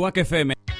Quack FM.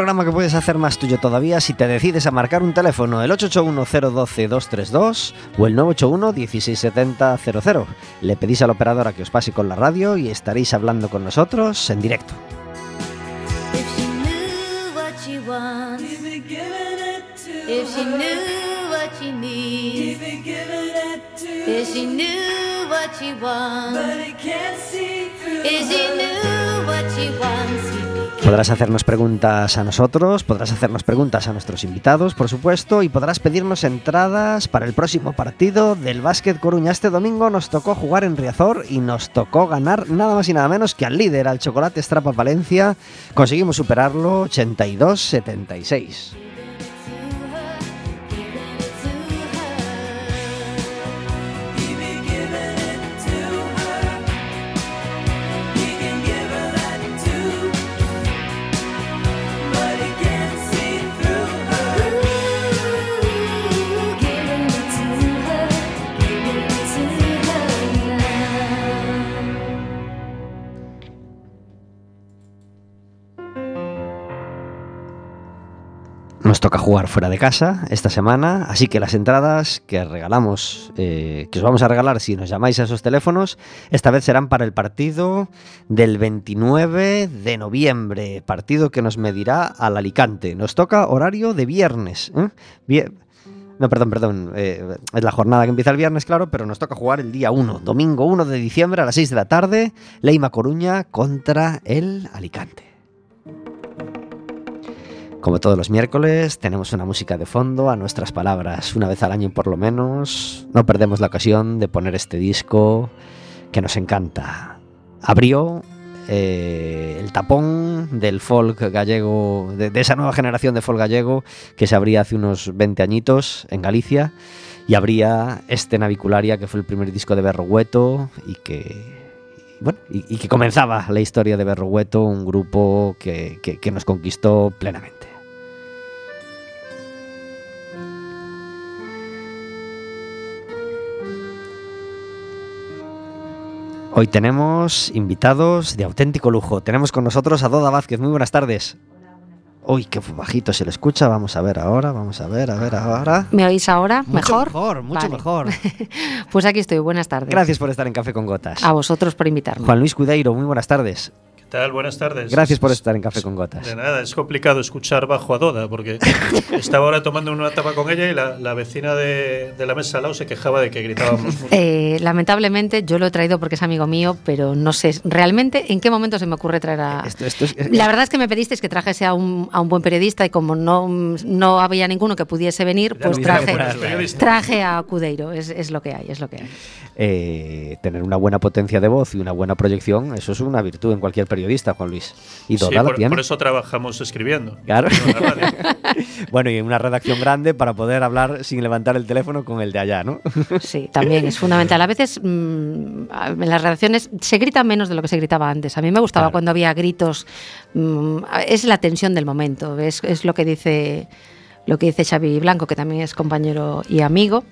Programa que puedes hacer más tuyo todavía si te decides a marcar un teléfono, el 881-012-232 o el 981-16700. Le pedís a la operadora que os pase con la radio y estaréis hablando con nosotros en directo. If she knew what she wants, Podrás hacernos preguntas a nosotros, podrás hacernos preguntas a nuestros invitados, por supuesto, y podrás pedirnos entradas para el próximo partido del Básquet Coruña. Este domingo nos tocó jugar en Riazor y nos tocó ganar nada más y nada menos que al líder, al Chocolate Strapa Valencia. Conseguimos superarlo 82-76. Toca jugar fuera de casa esta semana, así que las entradas que regalamos, eh, que os vamos a regalar si nos llamáis a esos teléfonos, esta vez serán para el partido del 29 de noviembre, partido que nos medirá al Alicante. Nos toca horario de viernes. ¿eh? No, perdón, perdón. eh, es la jornada que empieza el viernes, claro, pero nos toca jugar el día 1, domingo 1 de diciembre a las 6 de la tarde, Leima Coruña contra el Alicante. Como todos los miércoles, tenemos una música de fondo a nuestras palabras, una vez al año por lo menos. No perdemos la ocasión de poner este disco que nos encanta. Abrió eh, el tapón del folk gallego, de, esa nueva generación de folk gallego que se abría hace unos 20 añitos en Galicia y abría este Navicularia que fue el primer disco de Berrogueto y que bueno, y, que comenzaba la historia de Berrogueto, un grupo que- que nos conquistó plenamente. Hoy tenemos invitados de auténtico lujo. Tenemos con nosotros a Doda Vázquez. Muy buenas tardes. Uy, qué bajito se le escucha. Vamos a ver ahora, vamos a ver, a ver ahora. ¿Me oís ahora? Mucho ¿Mejor? Mejor, mucho Vale. mejor. Pues aquí estoy, buenas tardes. Gracias por estar en Café con Gotas. A vosotros por invitarme. Juan Luis Cudeiro, muy buenas tardes. ¿Qué tal? Buenas tardes. Gracias por estar en Café con Gotas. De nada, es complicado escuchar bajo a Doda porque estaba ahora tomando una tapa con ella y la, la vecina de, de la mesa al lado se quejaba de que gritábamos mucho. Eh, lamentablemente yo lo he traído porque es amigo mío, pero no sé realmente en qué momento se me ocurre traer a... Esto- esto es- La verdad es que me pedisteis que trajese a un, a un buen periodista y como no, no había ninguno que pudiese venir, Ya pues traje, traje a Cudeiro. Es, es lo que hay, es lo que hay. eh, tener una buena potencia de voz y una buena proyección, eso es una virtud en cualquier periodista, Juan Luis. Y Sí, por, tiene. por eso trabajamos escribiendo. Claro. Bueno, y en una redacción grande para poder hablar sin levantar el teléfono con el de allá, ¿no? Sí, también es fundamental. A veces mm, en las redacciones se grita menos de lo que se gritaba antes. A mí me gustaba Claro. cuando había gritos. mm, es la tensión del momento. Es, es lo que dice lo que dice Xavi Blanco, que también es compañero y amigo,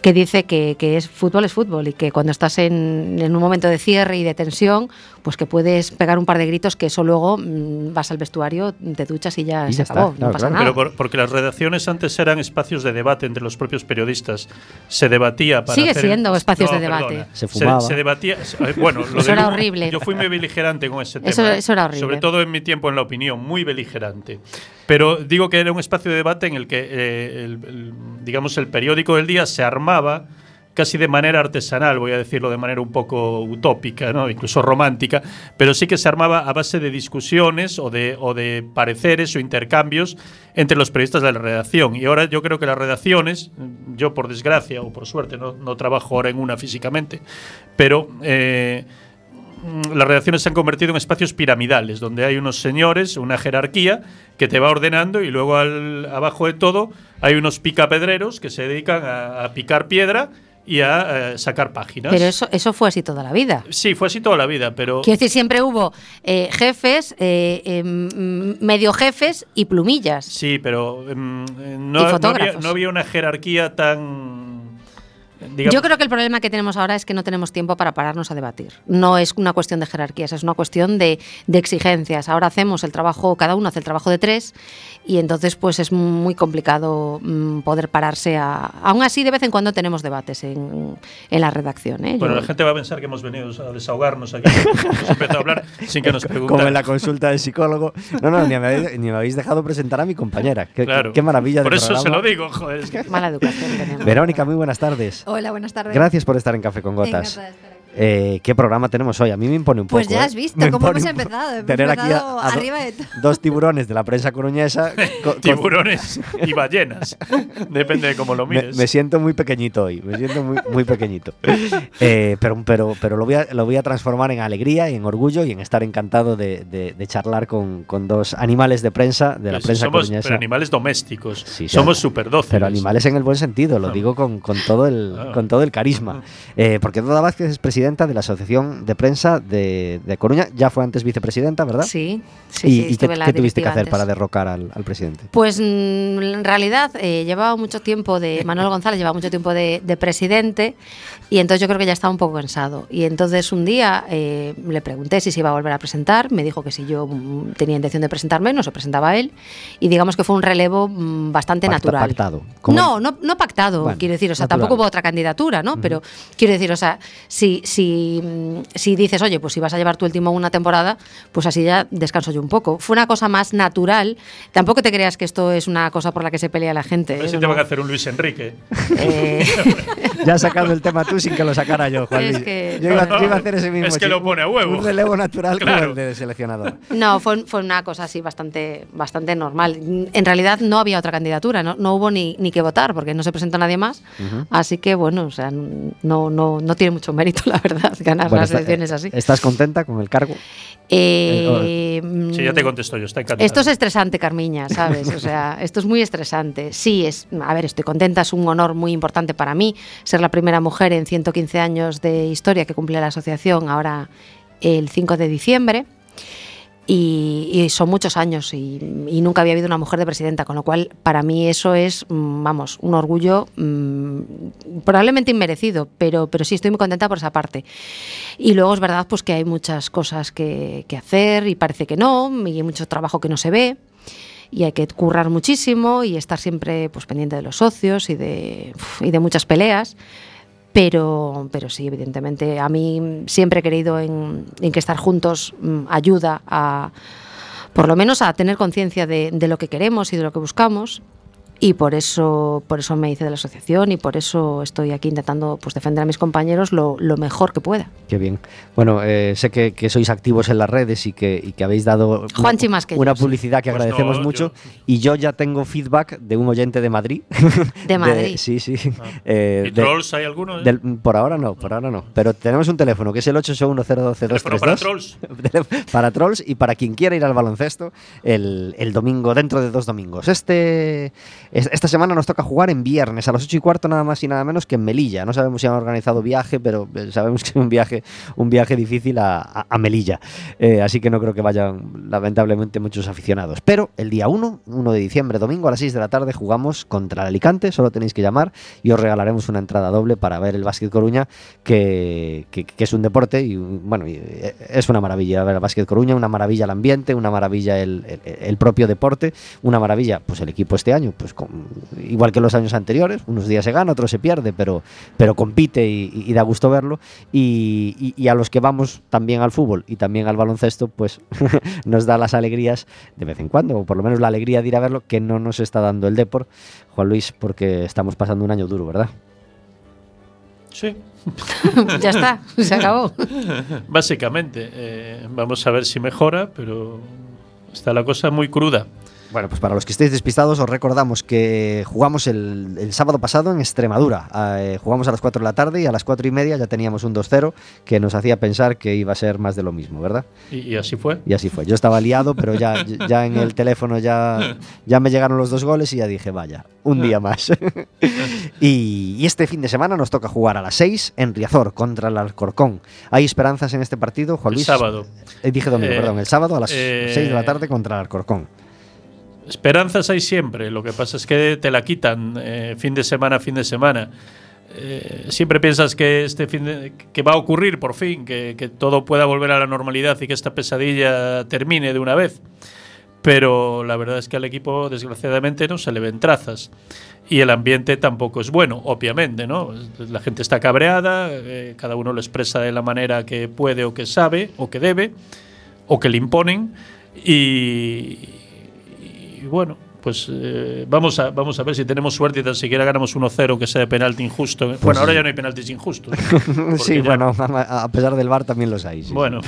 que dice que, que es fútbol es fútbol y que cuando estás en, en un momento de cierre y de tensión, pues que puedes pegar un par de gritos que eso luego mm, vas al vestuario, te duchas y ya Y se ya está, acabó, claro, no pasa claro. nada. Pero por- porque las redacciones antes eran espacios de debate entre los propios periodistas. Se debatía para Sigue hacer- siendo espacios No, de debate. perdona. Se fumaba. Se, debatía. eh, Bueno, lo Eso de era horrible. Yo fui muy beligerante con ese tema. Eso- eso era horrible. Sobre todo en mi tiempo en la opinión, muy beligerante. Pero digo que era un espacio de debate en el que, eh, el- el- digamos, el periódico del día se armaba casi de manera artesanal, voy a decirlo de manera un poco utópica, ¿no? incluso romántica, pero sí que se armaba a base de discusiones o de, o de pareceres o intercambios entre los periodistas de la redacción. Y ahora yo creo que las redacciones, yo por desgracia o por suerte no, no trabajo ahora en una físicamente, pero eh, mm, las redacciones se han convertido en espacios piramidales, donde hay unos señores, una jerarquía que te va ordenando y luego al- abajo de todo hay unos picapedreros que se dedican a, a picar piedra y a eh, sacar páginas. Pero eso, eso fue así toda la vida. Sí, fue así toda la vida, pero Quiero decir, siempre hubo eh, jefes, eh, em, medio jefes y plumillas. sí, pero mm, eh, no, no había, fotógrafos. no había una jerarquía tan digamos, Yo creo que el problema que tenemos ahora es que no tenemos tiempo para pararnos a debatir. No es una cuestión de jerarquías, es una cuestión de, de exigencias. Ahora hacemos el trabajo, cada uno hace el trabajo de tres y entonces pues es muy complicado mm, poder pararse a... Aún así, de vez en cuando tenemos debates en, en la redacción. ¿eh? Bueno, Yo- la gente va a pensar que hemos venido a desahogarnos aquí. hemos empezado a hablar sin que nos preguntaran. Como en la consulta del psicólogo. No, no, ni me habéis, ni me habéis dejado presentar a mi compañera. Qué, Claro. qué maravilla de Por eso se lo digo, joder. Mala educación tenemos. Verónica, muy buenas tardes. Hola, buenas tardes. Gracias por estar en Café con Gotas. Encantada de estar aquí. Eh, ¿Qué programa tenemos hoy? A mí me impone un poco. Pues ya ¿eh? has visto Me cómo hemos empezado. Hemos Tener aquí a- a do- arriba de dos tiburones de la prensa coruñesa. co- con- Tiburones y ballenas. Depende de cómo lo Me, mires. me siento muy pequeñito hoy, me siento muy, muy pequeñito. Eh, pero pero, pero lo, voy a, lo voy a transformar en alegría y en orgullo y en estar encantado de, de- de charlar con, con dos animales de prensa, de la si prensa somos coruñesa. pero animales domésticos. Sí, somos súper dóciles. Pero animales en el buen sentido, lo Ah. digo con, con todo el, Ah. con todo el carisma. Eh, porque Doda Vázquez es presidenta de la Asociación de Prensa de, de Coruña, ya fue antes vicepresidenta, ¿verdad? Sí, sí, ¿Y, sí, y qué, qué tuviste que hacer antes. para derrocar al, al presidente? Pues mm, en realidad eh, llevaba mucho tiempo de Manuel González llevaba mucho tiempo de, de presidente y entonces yo creo que ya estaba un poco cansado y entonces un día eh, le pregunté si se iba a volver a presentar me dijo que si yo mm, tenía intención de presentarme no se presentaba él y digamos que fue un relevo mm, bastante Pacta- natural pactado. No, no no pactado Bueno, quiero decir o sea natural. tampoco hubo otra candidatura no pero quiero decir o sea si si si dices oye pues si vas a llevar tú el timón una temporada pues así ya descanso yo un poco fue una cosa más natural tampoco te creas que esto es una cosa por la que se pelea la gente A ver ¿eh? si No, te van a hacer un Luis Enrique. Eh, Ya has sacado el tema tú sin que lo sacara yo, Juan Es que- yo, iba, yo iba a hacer ese mismo Es que lo pone a huevo. Un relevo natural como Claro. el de seleccionador. no, fue, fue una cosa así bastante, bastante normal. En realidad no había otra candidatura, no, no hubo ni, ni que votar porque no se presentó nadie más. Así que bueno, o sea, no, no, no tiene mucho mérito, la verdad, ganar Bueno, las está- elecciones así. ¿Estás contenta con el cargo? Eh, Sí, ya te contesto yo, está encantado. Esto es estresante, Carmiña, ¿sabes? O sea, esto es muy estresante. Sí, es, a ver, estoy contenta, es un honor muy importante para mí ser la primera mujer en 115 años de historia que cumple la asociación ahora el 5 de diciembre. Y, y son muchos años y, y nunca había habido una mujer de presidenta, con lo cual para mí eso es, mm, vamos, un orgullo mm, probablemente inmerecido, pero, pero sí estoy muy contenta por esa parte. Y luego es verdad pues que hay muchas cosas que, que hacer y parece que no, y hay mucho trabajo que no se ve y hay que currar muchísimo y estar siempre pues, pendiente de los socios y de, y de muchas peleas. Pero, pero sí, evidentemente, a mí siempre he creído en, que estar juntos mm, ayuda a, por lo menos, a tener conciencia de lo que queremos y de lo que buscamos. Y por eso, por eso me hice de la asociación y por eso estoy aquí intentando pues, defender a mis compañeros lo, lo mejor que pueda. Qué bien. Bueno, eh, sé que, que sois activos en las redes y que, y que habéis dado Juanchi más que yo, una sí. publicidad que Pues agradecemos no, mucho. yo- Y yo ya tengo feedback de un oyente de Madrid. De Madrid. sí, sí. Eh, ¿Y de- trolls hay alguno? eh? del- por ahora no, por ahora no. Pero tenemos un teléfono que es el 881020232. ¿Teléfono para trolls? para trolls y para quien quiera ir al baloncesto el, el domingo, dentro de dos domingos. Este, es- esta semana nos toca jugar en viernes a las 8 y cuarto, nada más y nada menos que en Melilla. No sabemos si han organizado viaje, pero eh, sabemos que es un viaje, un viaje difícil a, Melilla. Eh, así que no creo que vayan, lamentablemente, muchos aficionados. Pero el día 1, 1 de diciembre, domingo a las 6 de la tarde, jugamos contra el Alicante. Solo tenéis que llamar y os regalaremos una entrada doble para ver el Básquet Coruña, que, que- es un deporte y bueno, eh, es una maravilla ver el Básquet Coruña, una maravilla el ambiente, una maravilla el, el- el propio deporte, una maravilla pues el equipo este año, pues con- igual que los años anteriores, unos días se gana, otros se pierde, pero, pero compite y, y da gusto verlo. Y, y- y a los que vamos también al fútbol y también al baloncesto, pues nos da las alegrías de vez en cuando, o por lo menos la alegría de ir a verlo, que no nos está dando el Depor, Juan Luis, porque estamos pasando un año duro, ¿verdad? Sí, ya está, se acabó. básicamente. eh, vamos a ver si mejora, pero está la cosa muy cruda. Bueno, pues para los que estéis despistados, os recordamos que jugamos el, el sábado pasado en Extremadura. Eh, jugamos a las 4 de la tarde y a las 4 y media ya teníamos un 2-0 que nos hacía pensar que iba a ser más de lo mismo, ¿verdad? Y, y así fue. Y así fue. Yo estaba liado, pero ya, ya en el teléfono ya, ya me llegaron los dos goles y ya dije, vaya, un día más. y, y este fin de semana nos toca jugar a las 6 en Riazor contra el Alcorcón. ¿Hay esperanzas en este partido, Juan El Luis? sábado. Eh, dije domingo, Eh, perdón, el sábado a las eh, 6 de la tarde contra el Alcorcón. Esperanzas hay siempre, lo que pasa es que te la quitan eh, fin de semana a fin de semana. Eh, siempre piensas que este fin que va a ocurrir por fin, que, que todo pueda volver a la normalidad y que esta pesadilla termine de una vez. Pero la verdad es que al equipo, desgraciadamente, no se le ven trazas. Y el ambiente tampoco es bueno, obviamente, ¿no? La gente está cabreada, eh, cada uno lo expresa de la manera que puede o que sabe o que debe o que le imponen. Y, y bueno, pues eh, vamos, a, vamos a ver si tenemos suerte y tan siquiera ganamos 1-0 que sea de penalti injusto. bueno, ahora sí. ya no hay penaltis injustos. Sí, ya- bueno, a a pesar del bar también los hay. sí. Bueno,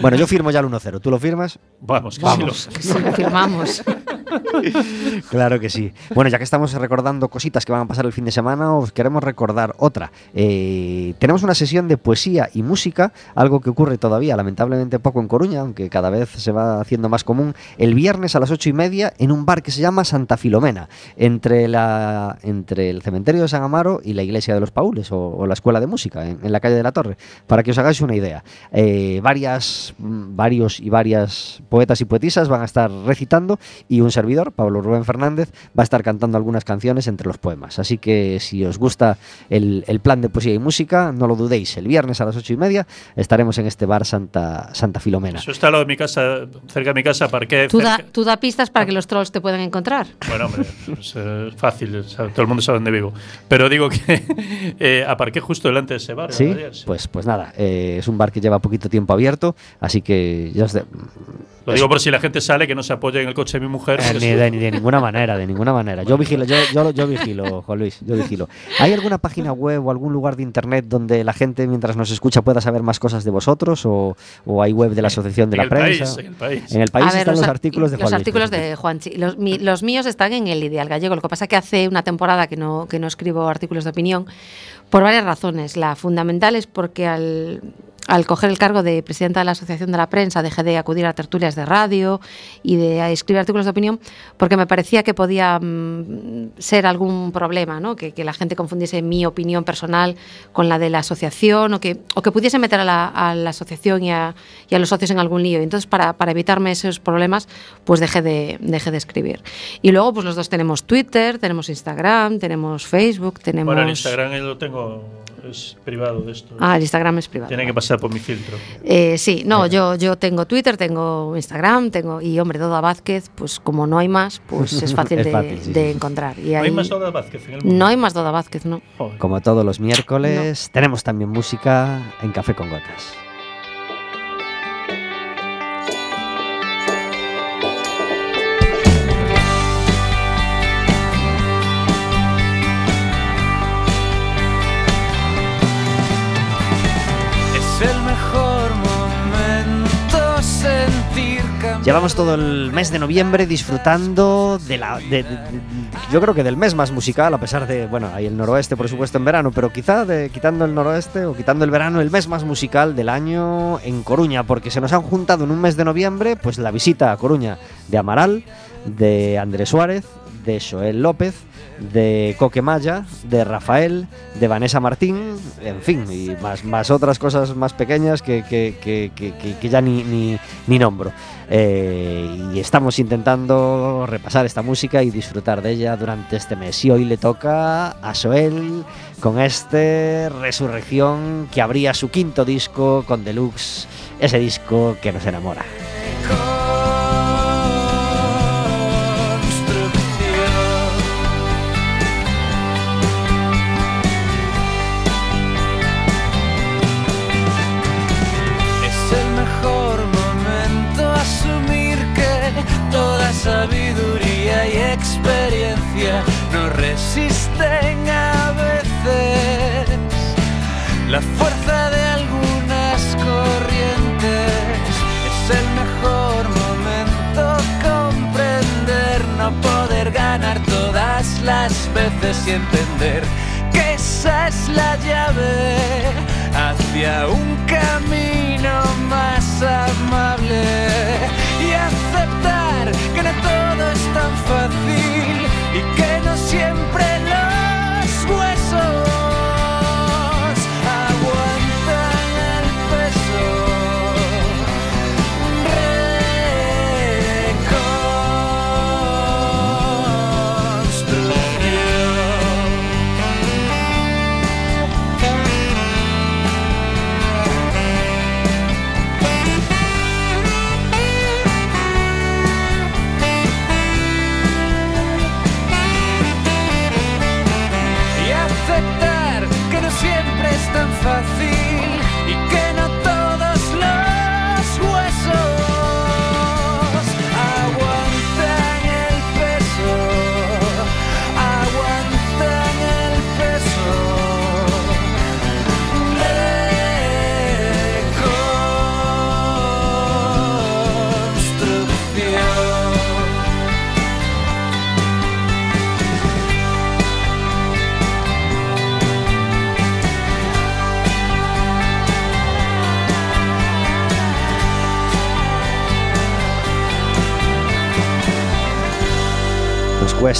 Bueno, yo firmo ya el 1-0. ¿Tú lo firmas? vamos, que Vamos, sí que sí lo firmamos. Claro que sí. Bueno, ya que estamos recordando cositas que van a pasar el fin de semana, os queremos recordar otra. Eh, tenemos una sesión de poesía y música, algo que ocurre todavía lamentablemente poco en Coruña, aunque cada vez se va haciendo más común, el viernes a las ocho y media en un bar que se llama Santa Filomena, entre, el cementerio de San Amaro y la iglesia de los Paules, o, la escuela de música, en, la calle de la Torre, para que os hagáis una idea. Eh, mm, varios y varias poetas y poetisas van a estar recitando y un servidor, Pablo Rubén Fernández, va a estar cantando algunas canciones entre los poemas. Así que si os gusta el, el plan de poesía y música, no lo dudéis. El viernes a las ocho y media estaremos en este bar Santa, Santa Filomena. Eso está al lado de mi casa, cerca de mi casa, parqué. Tú da, tú da pistas para que los trolls te puedan encontrar. Bueno, hombre, es eh, fácil, todo el mundo sabe dónde vivo. Pero digo que eh, aparqué justo delante de ese bar. Sí, ayer, sí. pues, pues nada, eh, es un bar que lleva poquito tiempo abierto, así que ya os de- Lo digo por si la gente sale, que no se apoye en el coche de mi mujer. Eh, ni, de, ni de ninguna manera, de ninguna manera. Yo vigilo, yo, yo, yo vigilo, Juan Luis, yo vigilo. ¿Hay alguna página web o algún lugar de internet donde la gente mientras nos escucha pueda saber más cosas de vosotros? ¿O, o hay web de la Asociación de en la el Prensa? país, en el país. En el país ver, están los, ar- artículos de Juan Los Luis, artículos de Juanchi. Los, mi- los míos están en el Ideal Gallego. Lo que pasa es que hace una temporada que no, que no escribo artículos de opinión por varias razones. La fundamental es porque al, al coger el cargo de presidenta de la Asociación de la Prensa, dejé de acudir a tertulias de radio y de escribir artículos de opinión porque me parecía que podía mm, ser algún problema, ¿no? que, la gente confundiese mi opinión personal con la de la asociación o que, o que pudiese meter a la, a la asociación y a, y a los socios en algún lío. Entonces, para, para evitarme esos problemas, pues dejé de, dejé de escribir. Y luego, pues los dos tenemos Twitter, tenemos Instagram, tenemos Facebook, tenemos... Bueno, el Instagram eh, lo tengo, es privado de esto. Ah, el Instagram es privado. Tiene que pasar por mi filtro. Eh, sí, no, yo, yo tengo Twitter, tengo Instagram, tengo y hombre, Doda Vázquez, pues como no hay más, pues es fácil, Es de, fácil, sí, de sí. encontrar. Y ¿No hay más Doda Vázquez en el mundo? no hay más Doda Vázquez, ¿no? Joder. Como todos los miércoles, tenemos también música en Café con Gotas. Llevamos todo el mes de noviembre disfrutando de la. de- yo creo que del mes más musical, a pesar de. Bueno, hay el noroeste, por supuesto, en verano, pero quizá de, quitando el noroeste o quitando el verano, el mes más musical del año en Coruña, porque se nos han juntado en un mes de noviembre, pues la visita a Coruña de Amaral, de Andrés Suárez, de Joel López, de Coque Maya, de Rafael, de Vanessa Martín, en fin, y más, más otras cosas más pequeñas que, que- que- que- ya ni, ni, ni nombro. Eh, y estamos intentando repasar esta música y disfrutar de ella durante este mes. Y hoy le toca a Joel con este Resurrección que abría su quinto disco con Deluxe, ese disco que nos enamora. Resisten a veces. La fuerza de algunas corrientes. Es el mejor momento. Comprender, no poder ganar todas las veces y entender que esa es la llave hacia un camino más amable. Y aceptar que no todo es tan fácil y que no siempre los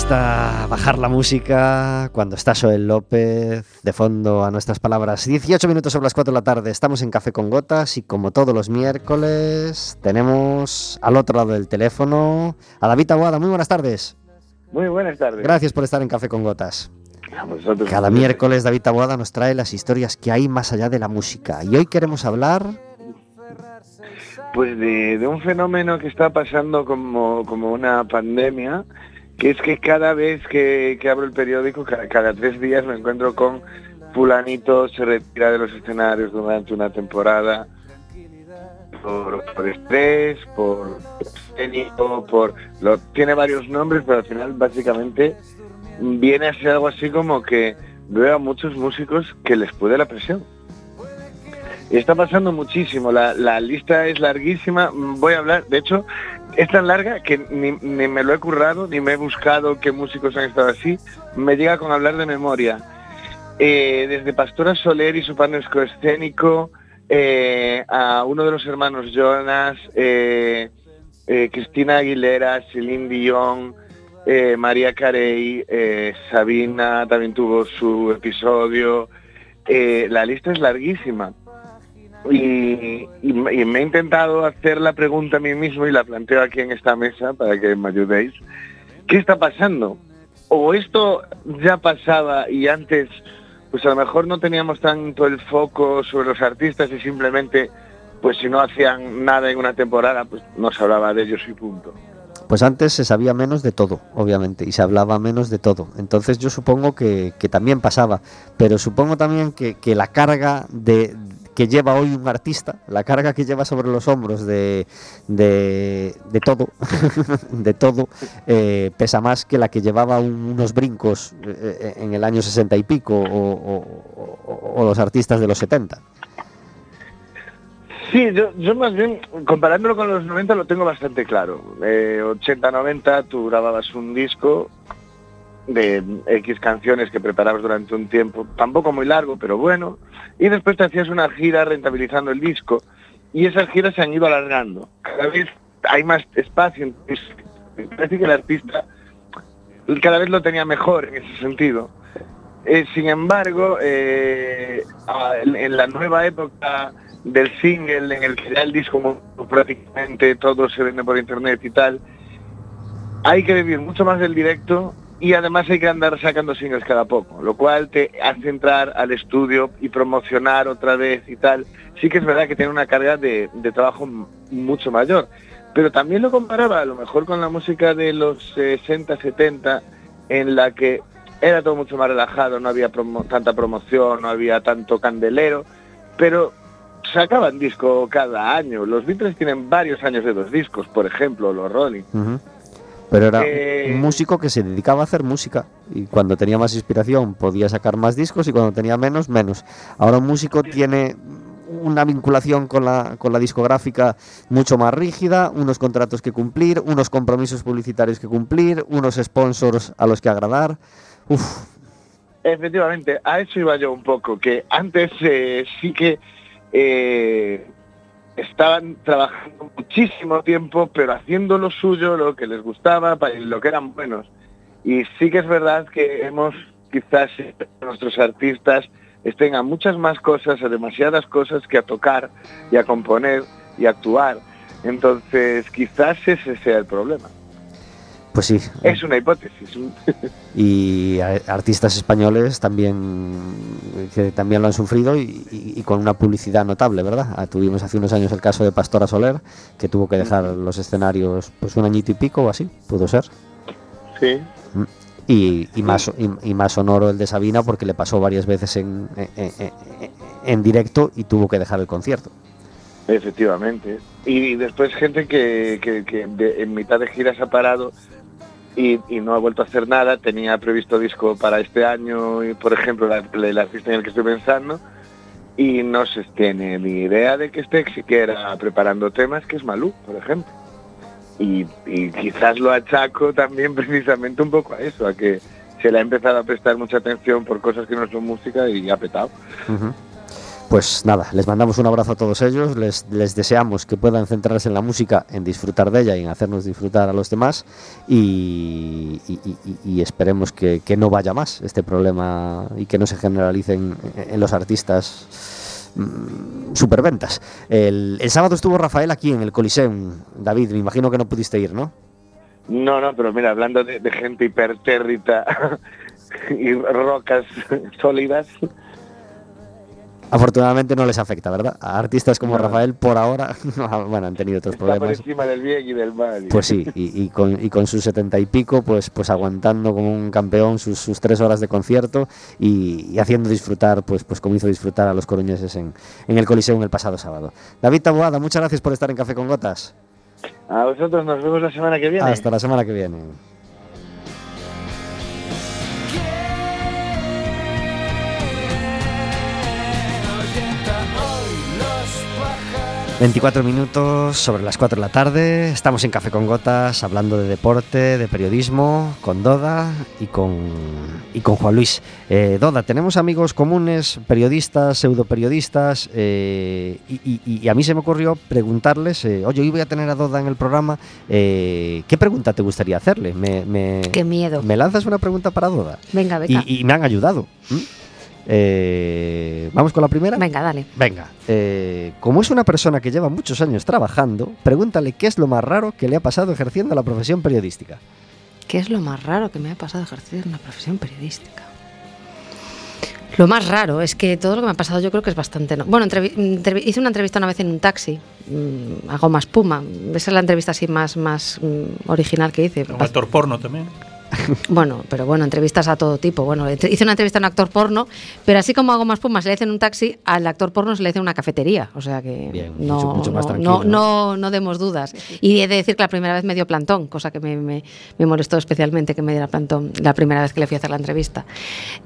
Cuesta bajar la música cuando está Joel López de fondo a nuestras palabras. 18 minutos sobre las 4 de la tarde. Estamos en Café con Gotas y como todos los miércoles tenemos al otro lado del teléfono a David Aguada. Muy buenas tardes. Muy buenas tardes. Gracias por estar en Café con Gotas. Cada miércoles David Aguada nos trae las historias que hay más allá de la música. Y hoy queremos hablar... Pues de, de un fenómeno que está pasando como, como una pandemia, que es que cada vez que, que abro el periódico, cada, tres días me encuentro con fulanito se retira de los escenarios durante una temporada por, por estrés, por escénico, por... Lo, tiene varios nombres, pero al final básicamente viene a ser algo así como que veo a muchos músicos que les puede la presión. Y está pasando muchísimo, la, la lista es larguísima, voy a hablar, de hecho, es tan larga que ni, me lo he currado, ni me he buscado qué músicos han estado así, me llega con hablar de memoria. Eh, desde Pastora Soler y su panel escénico, eh, a uno de los hermanos Jonas, eh, Cristina Aguilera, Celine Dion, María Carey, Sabina también tuvo su episodio. La lista es larguísima. Y, me he intentado hacer la pregunta a mí mismo y la planteo aquí en esta mesa para que me ayudéis. ¿Qué está pasando? ¿O esto ya pasaba y antes, pues a lo mejor no teníamos tanto el foco sobre los artistas y simplemente, pues si no hacían nada en una temporada, pues no se hablaba de ellos y punto? Pues antes se sabía menos de todo, obviamente, y se hablaba menos de todo. Entonces yo supongo que, también pasaba, pero supongo también que la carga de que lleva hoy un artista, la carga que lleva sobre los hombros de, de, todo, de todo, eh, pesa más que la que llevaba un- unos brincos eh, en el año 60 y pico o, los artistas de los 70. Sí, yo, yo más bien, comparándolo con los 90 lo tengo bastante claro. Eh, 80-90 tú grababas un disco de X canciones que preparabas durante un tiempo, tampoco muy largo, pero bueno, y después te hacías una gira rentabilizando el disco, y esas giras se han ido alargando. Cada vez hay más espacio, parece que el artista cada vez lo tenía mejor en ese sentido. Eh, sin embargo, eh, en, la nueva época del single, en el que ya el disco prácticamente todo se vende por internet y tal, hay que vivir mucho más del directo y además hay que andar sacando singles cada poco, lo cual te hace entrar al estudio y promocionar otra vez y tal. Sí que es verdad que tiene una carga de, de trabajo mucho mayor, pero también lo comparaba a lo mejor con la música de los 60, 70, en la que era todo mucho más relajado, no había promo- tanta promoción, no había tanto candelero, pero sacaban disco cada año. Los Beatles tienen varios años de dos discos, por ejemplo, los Rolling. Pero era Eh, un músico que se dedicaba a hacer música y cuando tenía más inspiración podía sacar más discos y cuando tenía menos, menos. Ahora un músico tiene una vinculación con la, con la discográfica mucho más rígida, unos contratos que cumplir, unos compromisos publicitarios que cumplir, unos sponsors a los que agradar. Uf, Efectivamente, a eso iba yo un poco, que antes eh, sí que eh, estaban trabajando muchísimo tiempo, pero haciendo lo suyo, lo que les gustaba, pa- lo que eran buenos. Y sí que es verdad que hemos, quizás eh, nuestros artistas estén a muchas más cosas, a demasiadas cosas que a tocar y a componer y a actuar. Entonces, quizás ese sea el problema. Pues sí. Es una hipótesis. y artistas españoles también que también lo han sufrido y, y- y con una publicidad notable, ¿verdad? Ah, tuvimos hace unos años el caso de Pastora Soler, que tuvo que dejar los escenarios pues un añito y pico o así, pudo ser. Sí. Y, y más y, más sonoro el de Sabina porque le pasó varias veces en, en, en- en directo y tuvo que dejar el concierto. Efectivamente. Y después gente que, que- que de- en mitad de gira se ha parado y, no ha vuelto a hacer nada. Tenía previsto disco para este año, y por ejemplo, el artista en el que estoy pensando, y no se tiene ni idea de que esté siquiera preparando temas, que es Malú, por ejemplo. Y, quizás lo achaco también precisamente un poco a eso, a que se le ha empezado a prestar mucha atención por cosas que no son música y ha petado. Pues nada, les mandamos un abrazo a todos ellos, les, les deseamos que puedan centrarse en la música, en disfrutar de ella y en hacernos disfrutar a los demás y, esperemos que, que no vaya más este problema y que no se generalice en, en los artistas mm, superventas. El, el sábado estuvo Rafael aquí en el Coliseum, David, me imagino que no pudiste ir, ¿no? No, no, pero mira, hablando de, de gente hipertérrita y rocas sólidas, Afortunadamente no les afecta, ¿verdad? A artistas como. Rafael por ahora, bueno, han tenido otros está por problemas. encima del bien y del mal. Pues sí, y, y con, y con sus setenta y pico, pues, pues aguantando como un campeón sus, sus tres horas de concierto y, y haciendo disfrutar, pues, pues como hizo disfrutar a los coruñeses en, en el Coliseum el pasado sábado. David Taboada, muchas gracias por estar en Café con Gotas. A vosotros nos vemos la semana que viene. Hasta la semana que viene. 24 minutos sobre las 4 de la tarde. Estamos en Café con Gotas hablando de deporte, de periodismo, con Doda y con, y con Juan Luis. Eh, Doda, tenemos amigos comunes, periodistas, pseudoperiodistas, eh, y, y- y a mí se me ocurrió preguntarles, eh, oye, hoy voy a tener a Doda en el programa, eh, ¿qué pregunta te gustaría hacerle? Me, me- Qué miedo. ¿Me lanzas una pregunta para Doda? Venga, venga. Y, y me han ayudado. ¿m? Eh, ¿Vamos con la primera? Venga, dale. Venga, eh, como es una persona que lleva muchos años trabajando, pregúntale qué es lo más raro que le ha pasado ejerciendo la profesión periodística. ¿Qué es lo más raro que me ha pasado ejercer una profesión periodística? Lo más raro es que todo lo que me ha pasado yo creo que es bastante... no- Bueno, hice una entrevista una vez en un taxi, mm, a Goma Espuma. Esa es la entrevista así más, más mm, original que hice. Un actor porno también. Bueno, pero bueno, entrevistas a todo tipo. Bueno, hice una entrevista a un actor porno, pero así como hago más pumas, le hice en un taxi, al actor porno se le hice en una cafetería. O sea que Bien, no, mucho- mucho más no, tranquilo, no, no, no demos dudas. Y he de decir que la primera vez me dio plantón, cosa que me, me- me molestó especialmente que me diera plantón la primera vez que le fui a hacer la entrevista.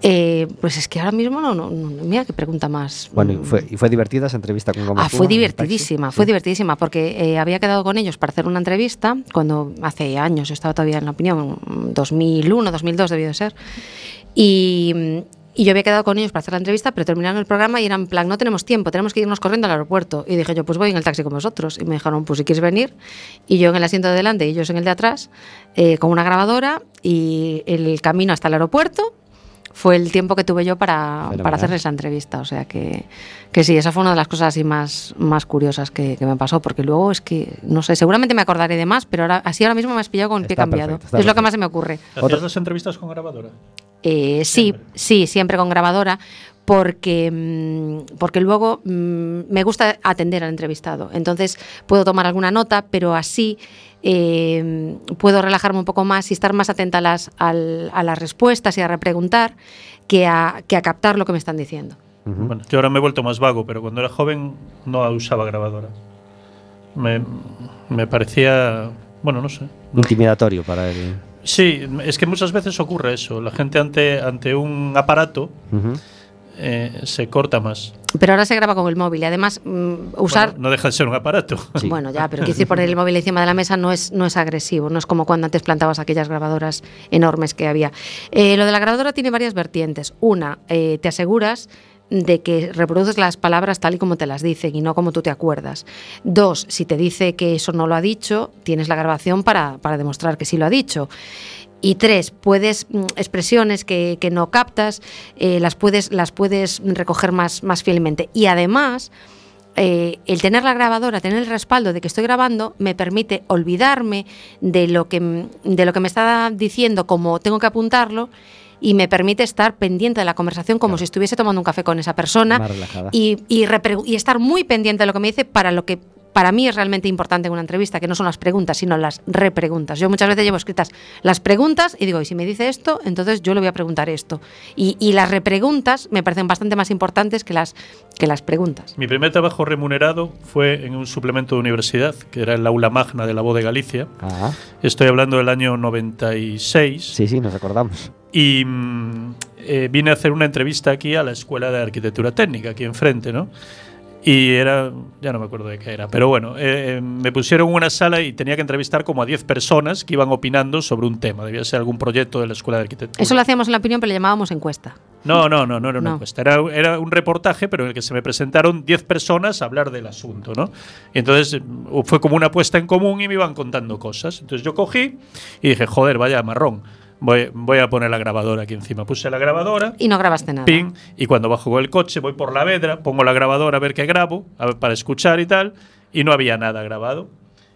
Eh, pues es que ahora mismo no, no, no- mira qué pregunta más. Bueno, y fue, y fue divertida esa entrevista con Goma Ah, fue divertidísima, fue Sí. divertidísima, porque eh, había quedado con ellos para hacer una entrevista cuando hace años, yo estaba todavía en la opinión, 2001, 2002 debió de ser, y, y yo había quedado con ellos para hacer la entrevista, pero terminaron el programa y eran en plan, no tenemos tiempo, tenemos que irnos corriendo al aeropuerto. Y dije yo, pues voy en el taxi con vosotros. Y me dijeron, pues si quieres venir, y yo en el asiento de delante y ellos en el de atrás, eh, con una grabadora, y el camino hasta el aeropuerto fue el tiempo que tuve yo para, para hacerles la entrevista. O sea que, que sí, esa fue una de las cosas así más, más curiosas que, que me pasó, porque luego es que, no sé, seguramente me acordaré de más, pero ahora, así ahora mismo me has pillado con el pie cambiado. perfecto, es lo que más se me ocurre. ¿Hacías Otra- las entrevistas con grabadora? Eh, sí, Siempre. sí, siempre con grabadora, porque, mm, porque luego mm, me gusta atender al entrevistado. Entonces puedo tomar alguna nota, pero así eh, puedo relajarme un poco más y estar más atenta a las, a las respuestas y a repreguntar que a, que a captar lo que me están diciendo. Ujú. Bueno, yo ahora me he vuelto más vago, pero cuando era joven no usaba grabadora. Me, me parecía. Bueno, no sé. Intimidatorio para él. Sí, es que muchas veces ocurre eso. La gente ante, ante un aparato Ujú. Eh, se corta más. Pero ahora se graba con el móvil y además mm, usar... Bueno, no deja de ser un aparato. Sí. Bueno, ya, pero quiero decir, poner el móvil encima de la mesa no es, no es agresivo, no es como cuando antes plantabas aquellas grabadoras enormes que había. Eh, lo de la grabadora tiene varias vertientes. Una, eh, te aseguras de que reproduces las palabras tal y como te las dicen y no como tú te acuerdas. Dos, si te dice que eso no lo ha dicho, tienes la grabación para, para demostrar que sí lo ha dicho. Y tres, puedes mm, expresiones que, que no captas, eh, las, puedes, las puedes recoger más, más fielmente. Y además, eh, el tener la grabadora, tener el respaldo de que estoy grabando, me permite olvidarme de lo que, m- de lo que me está diciendo, como tengo que apuntarlo, y me permite estar pendiente de la conversación como si estuviese tomando un café con esa persona Más relajada. y, y estar muy pendiente de lo que me dice para lo que para mí es realmente importante en una entrevista, que no son las preguntas, sino las repreguntas. Yo muchas veces llevo escritas las preguntas y digo, y si me dice esto, entonces yo le voy a preguntar esto. Y, y las repreguntas me parecen bastante más importantes que las, que las preguntas. Mi primer trabajo remunerado fue en un suplemento de universidad, que era el aula magna de la voz de Galicia. Ah, Estoy hablando del año 96. sí, sí, nos acordamos. Y mm, eh, vine a hacer una entrevista aquí a la Escuela de Arquitectura Técnica, aquí enfrente, ¿no? Y era, ya no me acuerdo de qué era, pero bueno, eh, me pusieron una sala y tenía que entrevistar como a 10 personas que iban opinando sobre un tema. Debía ser algún proyecto de la Escuela de Arquitectura. Eso lo hacíamos en la opinión, pero le llamábamos encuesta. No, no, no, no era una No. encuesta. Era, era un reportaje, pero en el que se me presentaron 10 personas a hablar del asunto, ¿no? Y entonces fue como una puesta en común y me iban contando cosas. Entonces yo cogí y dije, joder, vaya marrón. Voy, voy a poner la grabadora aquí encima. Puse la grabadora, Y no grabaste nada. ping, y cuando bajo con el coche voy por la vedra, pongo la grabadora a ver qué grabo, a ver, para escuchar y tal, y no había nada grabado.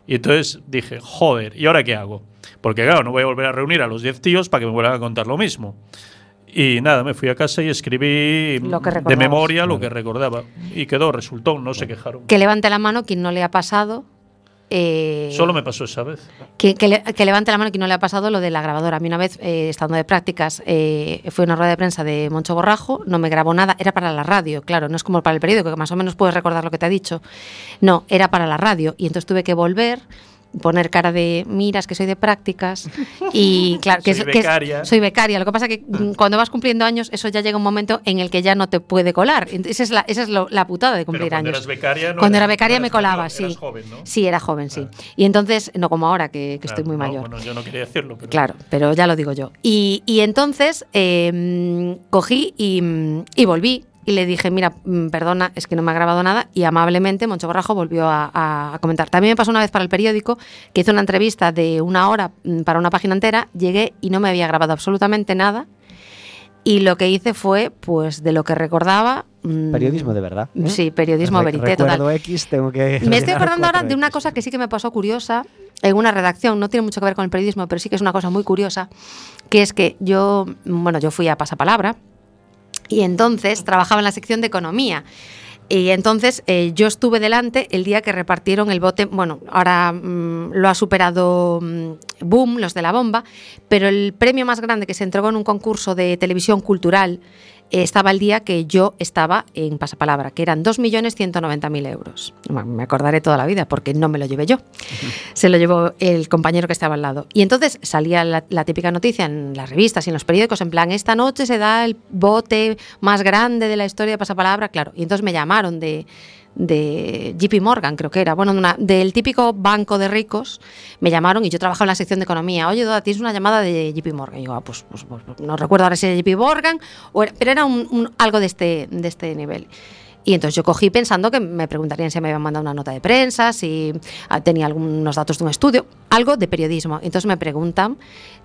Y entonces dije, joder, ¿y ahora qué hago? Porque claro, no voy a volver a reunir a los 10 tíos para que me vuelvan a contar lo mismo. Y nada, me fui a casa y escribí Lo que de memoria lo que recordaba. Y quedó, resultó, no se quejaron. Que levante la mano quien no le ha pasado. Eh, Solo me pasó esa vez. Que, que le- que levante la mano quien no le ha pasado lo de la grabadora. A mí una vez, eh, estando de prácticas, eh, fue una rueda de prensa de Moncho Borrajo, no me grabó nada, era para la radio, claro, no es como para el periódico, que más o menos puedes recordar lo que te ha dicho. No, era para la radio. Y entonces tuve que volver poner cara de miras que soy de prácticas y claro que, Soy es- que es- becaria. soy becaria. Lo que pasa que mm, cuando vas cumpliendo años, eso ya llega un momento en el que ya no te puede colar. Esa es la, esa es lo- la putada de Pero cumplir cuando años. eras becaria, no cuando era becaria me colaba, sí. eras joven, ¿no? Sí, era joven, sí. Claro. Y entonces, no como ahora, que, que estoy muy no, mayor. bueno, yo no quería decirlo, pero Claro, pero ya lo digo yo. Y, y entonces eh, cogí y, y volví y le dije, mira, mm, perdona, es que no me ha grabado nada. Y amablemente Moncho Borrajo volvió a, a- comentar. También me pasó una vez para el periódico que hice una entrevista de una hora mm, para una página entera, llegué y no me había grabado absolutamente nada. Y lo que hice fue, pues, de lo que recordaba... mm, Periodismo de verdad. ¿eh? Sí, periodismo Re- verité, recuerdo total. X, tengo que. Me estoy acordando ahora de una cosa que sí que me pasó curiosa en una redacción, no tiene mucho que ver con el periodismo, pero sí que es una cosa muy curiosa, que es que yo, bueno, yo fui a Pasapalabra y entonces trabajaba en la sección de economía. Y entonces eh, yo estuve delante el día que repartieron el bote, bueno, ahora mm, lo ha superado mm, Boom, los de la bomba, pero el premio más grande que se entregó en un concurso de televisión cultural estaba el día que yo estaba en Pasapalabra, que eran 2.190.000 euros. Me acordaré toda la vida porque no me lo llevé yo, se lo llevó el compañero que estaba al lado. Y entonces salía la, la típica noticia en las revistas y en los periódicos, en plan, esta noche se da el bote más grande de la historia de Pasapalabra, claro. Y entonces me llamaron de, de JP Morgan, creo que era, bueno, del típico banco de ricos, me llamaron y yo trabajaba en la sección de economía. Oye, Doda, tienes una llamada de JP Morgan. Y yo, ah, pues, pues- pues- pues no recuerdo ahora si era JP Morgan, o pero era algo de este, de este nivel. Y entonces yo cogí pensando que me preguntarían si me habían mandado una nota de prensa, si ah, tenía algunos datos de un estudio, algo de periodismo. Entonces me preguntan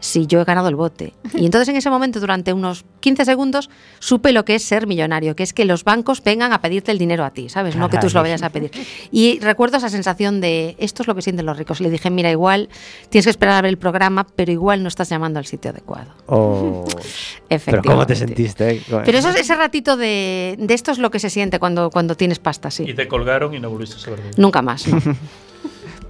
si yo he ganado el bote. Y entonces en ese momento, durante unos 15 segundos, supe lo que es ser millonario, que es que los bancos vengan a pedirte el dinero a ti, ¿sabes? No que tú se lo vayas a pedir. Y recuerdo esa sensación de, esto es lo que sienten los ricos. Le dije, mira, igual tienes que esperar a ver el programa, pero igual no estás llamando al sitio adecuado. Oh, pero ¿cómo te Efectivamente. sentiste? Pero eso, ese ratito de, de esto es lo que se siente cuando, cuando tienes pasta, Y sí. te colgaron y no volviste a saber. Nunca más. ¿no?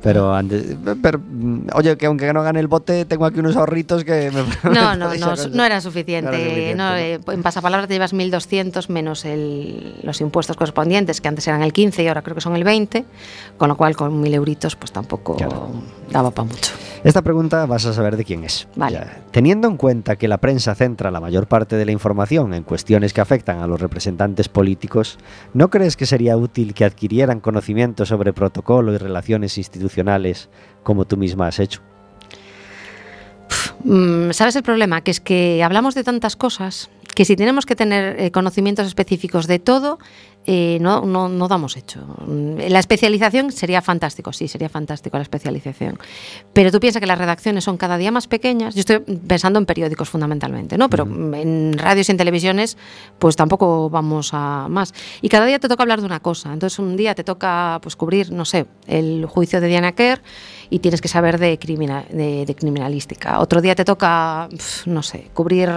Pero antes. Pero, mm, oye, que aunque no gane el bote, tengo aquí unos ahorritos que me. No, no, no, no era suficiente. No era suficiente, No, ¿no? eh, en pasapalabra te llevas 1.200 menos el- los impuestos correspondientes, que antes eran el 15 y ahora creo que son el 20, con lo cual con 1.000 euritos pues tampoco Claro. daba para mucho. Esta pregunta vas a saber de quién es. Vale. Ya. Teniendo en cuenta que la prensa centra la mayor parte de la información en cuestiones que afectan a los representantes políticos, ¿no crees que sería útil que adquirieran conocimiento sobre protocolo y relaciones institucionales como tú misma has hecho? Mm, ¿Sabes el problema? Que es que hablamos de tantas cosas que si tenemos que tener eh, conocimientos específicos de todo, eh, no, no, no damos hecho. La especialización sería fantástico, sí, sería fantástico la especialización. Pero tú piensas que las redacciones son cada día más pequeñas. Yo estoy pensando en periódicos fundamentalmente, ¿no? Pero mm, en radios y en televisiones, pues tampoco vamos a más. Y cada día te toca hablar de una cosa. Entonces un día te toca pues cubrir, no sé, el juicio de Diana Kerr y tienes que saber de, crimina- de, de criminalística. Otro día te toca, no sé, cubrir